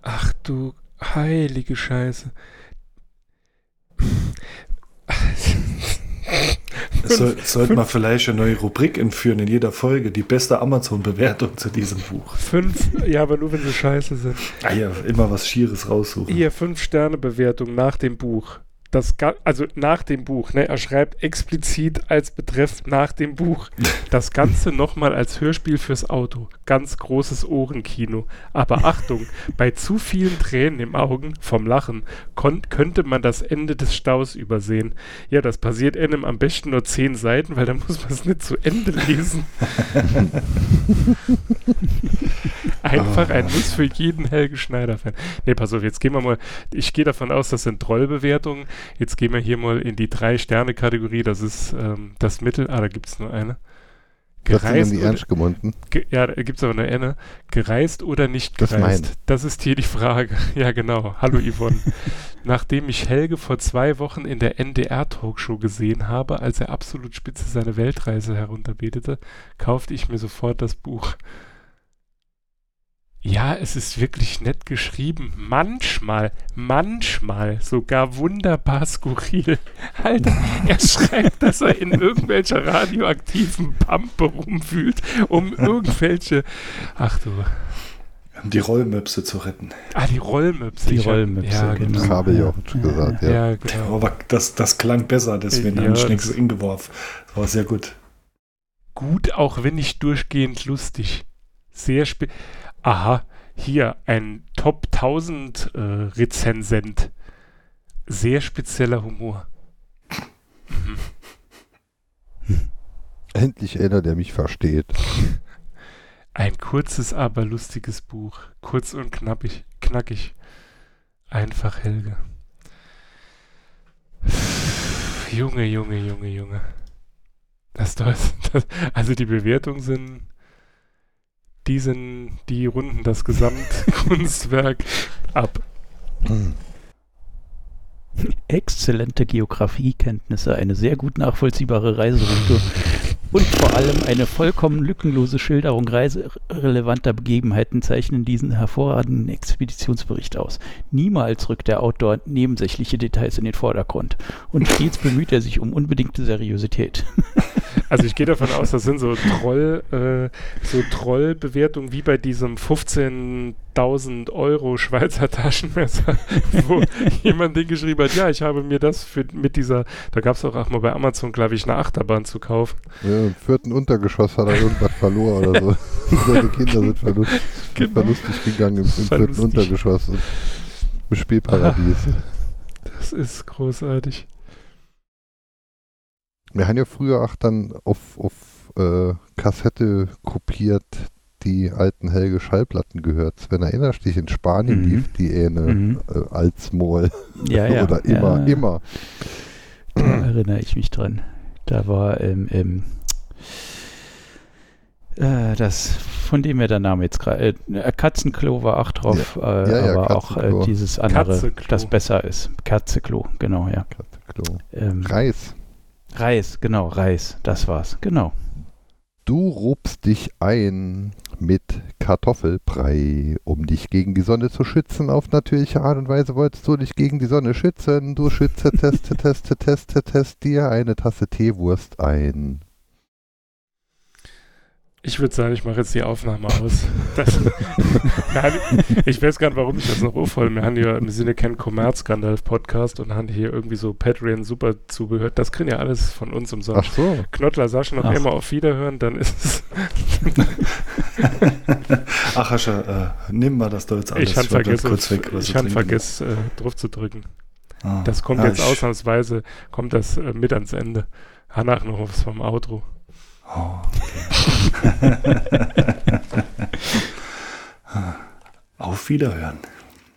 Ach du heilige Scheiße. Soll, sollte man vielleicht eine neue Rubrik entführen in jeder Folge, die beste Amazon-Bewertung zu diesem Buch. Fünf, ja, aber nur wenn sie scheiße sind. Ah ja, immer was Schieres raussuchen. Hier, fünf Sterne Bewertung nach dem Buch. Das, also nach dem Buch, ne? Er schreibt explizit als Betreff nach dem Buch. Das Ganze nochmal als Hörspiel fürs Auto. Ganz großes Ohrenkino. Aber Achtung, bei zu vielen Tränen im Augen vom Lachen könnte man das Ende des Staus übersehen. Ja, das passiert einem am besten nur zehn Seiten, weil dann muss man es nicht zu Ende lesen. Einfach ein Muss für jeden Helge Schneider-Fan. Ne, pass auf, jetzt gehen wir mal. Ich gehe davon aus, das sind Trollbewertungen. Jetzt gehen wir hier mal in die Drei-Sterne-Kategorie. Das ist ähm, das Mittel. Ah, da gibt es nur eine. Das Gereist oder, ernst gemunden. ge, ja, da gibt es aber nur eine. Gereist oder nicht Das gereist? mein. Das ist hier die Frage. Ja, genau. Hallo Yvonne. Nachdem ich Helge vor zwei Wochen in der NDR-Talkshow gesehen habe, als er absolut spitze seine Weltreise herunterbetete, kaufte ich mir sofort das Buch. Ja, es ist wirklich nett geschrieben. Manchmal, manchmal sogar wunderbar skurril. Alter, er schreibt, dass er in irgendwelcher radioaktiven Pampe rumfühlt, um irgendwelche. Ach du. Um die Rollmöpse zu retten. Ah, die Rollmöpse. Die Rollmöpse, Ja, genau. genau. Habe ich auch schon gesagt, ja. Ja, genau. Aber das, das klang besser, deswegen Ja, habe ich nichts das- hingeworfen. Das war sehr gut. Gut, auch wenn nicht durchgehend lustig. Sehr spät. Aha, hier ein Top 1000 äh, Rezensent. Sehr spezieller Humor. Endlich einer, der mich versteht. Ein kurzes, aber lustiges Buch. Kurz und knappig, knackig. Einfach Helge. Junge, Junge, Junge, Junge. Das, das, das, also die Bewertungen sind, die sind, die runden das Gesamtkunstwerk ab. Exzellente Geografiekenntnisse, eine sehr gut nachvollziehbare Reiseroute und vor allem eine vollkommen lückenlose Schilderung reiserelevanter Begebenheiten zeichnen diesen hervorragenden Expeditionsbericht aus. Niemals rückt der Autor nebensächliche Details in den Vordergrund und stets bemüht er sich um unbedingte Seriosität. Also ich gehe davon aus, das sind so Troll, äh, so Trollbewertungen wie bei diesem 15.000 Euro Schweizer Taschenmesser, wo jemand den geschrieben hat, ja, ich habe mir das für, mit dieser, da gab es auch, auch mal bei Amazon, glaube ich, eine Achterbahn zu kaufen. Ja, Im vierten Untergeschoss hat er irgendwas verloren oder so. Seine Kinder sind verlust, Genau. verlustig gegangen im, im vierten. Untergeschoss. Im Spielparadies. Das ist großartig. Wir haben ja früher auch dann auf, auf äh, Kassette kopiert die alten Helge Schallplatten gehört. Sven, erinnerst du dich, in Spanien Mhm. lief die eine Mhm. äh, als Moll. Ja, ja. Oder immer, ja, immer. Da erinnere ich mich dran. Da war ähm, ähm, äh, das, von dem mir der Name jetzt gerade, äh, Katzenklo war auch drauf, äh, Ja, ja, aber auch Katzenklo. äh, dieses andere, Katzeklo. das besser ist. Katzeklo, genau, ja. Katzenklo. Ähm, Reis. Reis, genau, Reis, das war's, genau. Du rupst dich ein mit Kartoffelbrei, um dich gegen die Sonne zu schützen. Auf natürliche Art und Weise wolltest du dich gegen die Sonne schützen. Du schütze, teste, teste, teste, teste dir eine Tasse Teewurst ein. Ich würde sagen, ich mache jetzt die Aufnahme aus. Das, Nein, ich weiß gar nicht, warum ich das noch aufhole. Wir haben hier im Sinne keinen Kommerzskandal-Podcast und haben hier irgendwie so Patreon super zugehört. Das kriegen ja alles von uns umsonst. Ach so. Knottler Sascha noch Ach. immer auf Wiederhören, dann ist es. Ach, Asche, äh, nimm mal das da jetzt alles. ich habe vergessen, kurz weg, ich hab vergessen äh, drauf zu drücken. Ah. Das kommt Ja, jetzt ausnahmsweise, kommt das äh, mit ans Ende. Hanach noch was vom Outro. Oh. Auf Wiederhören.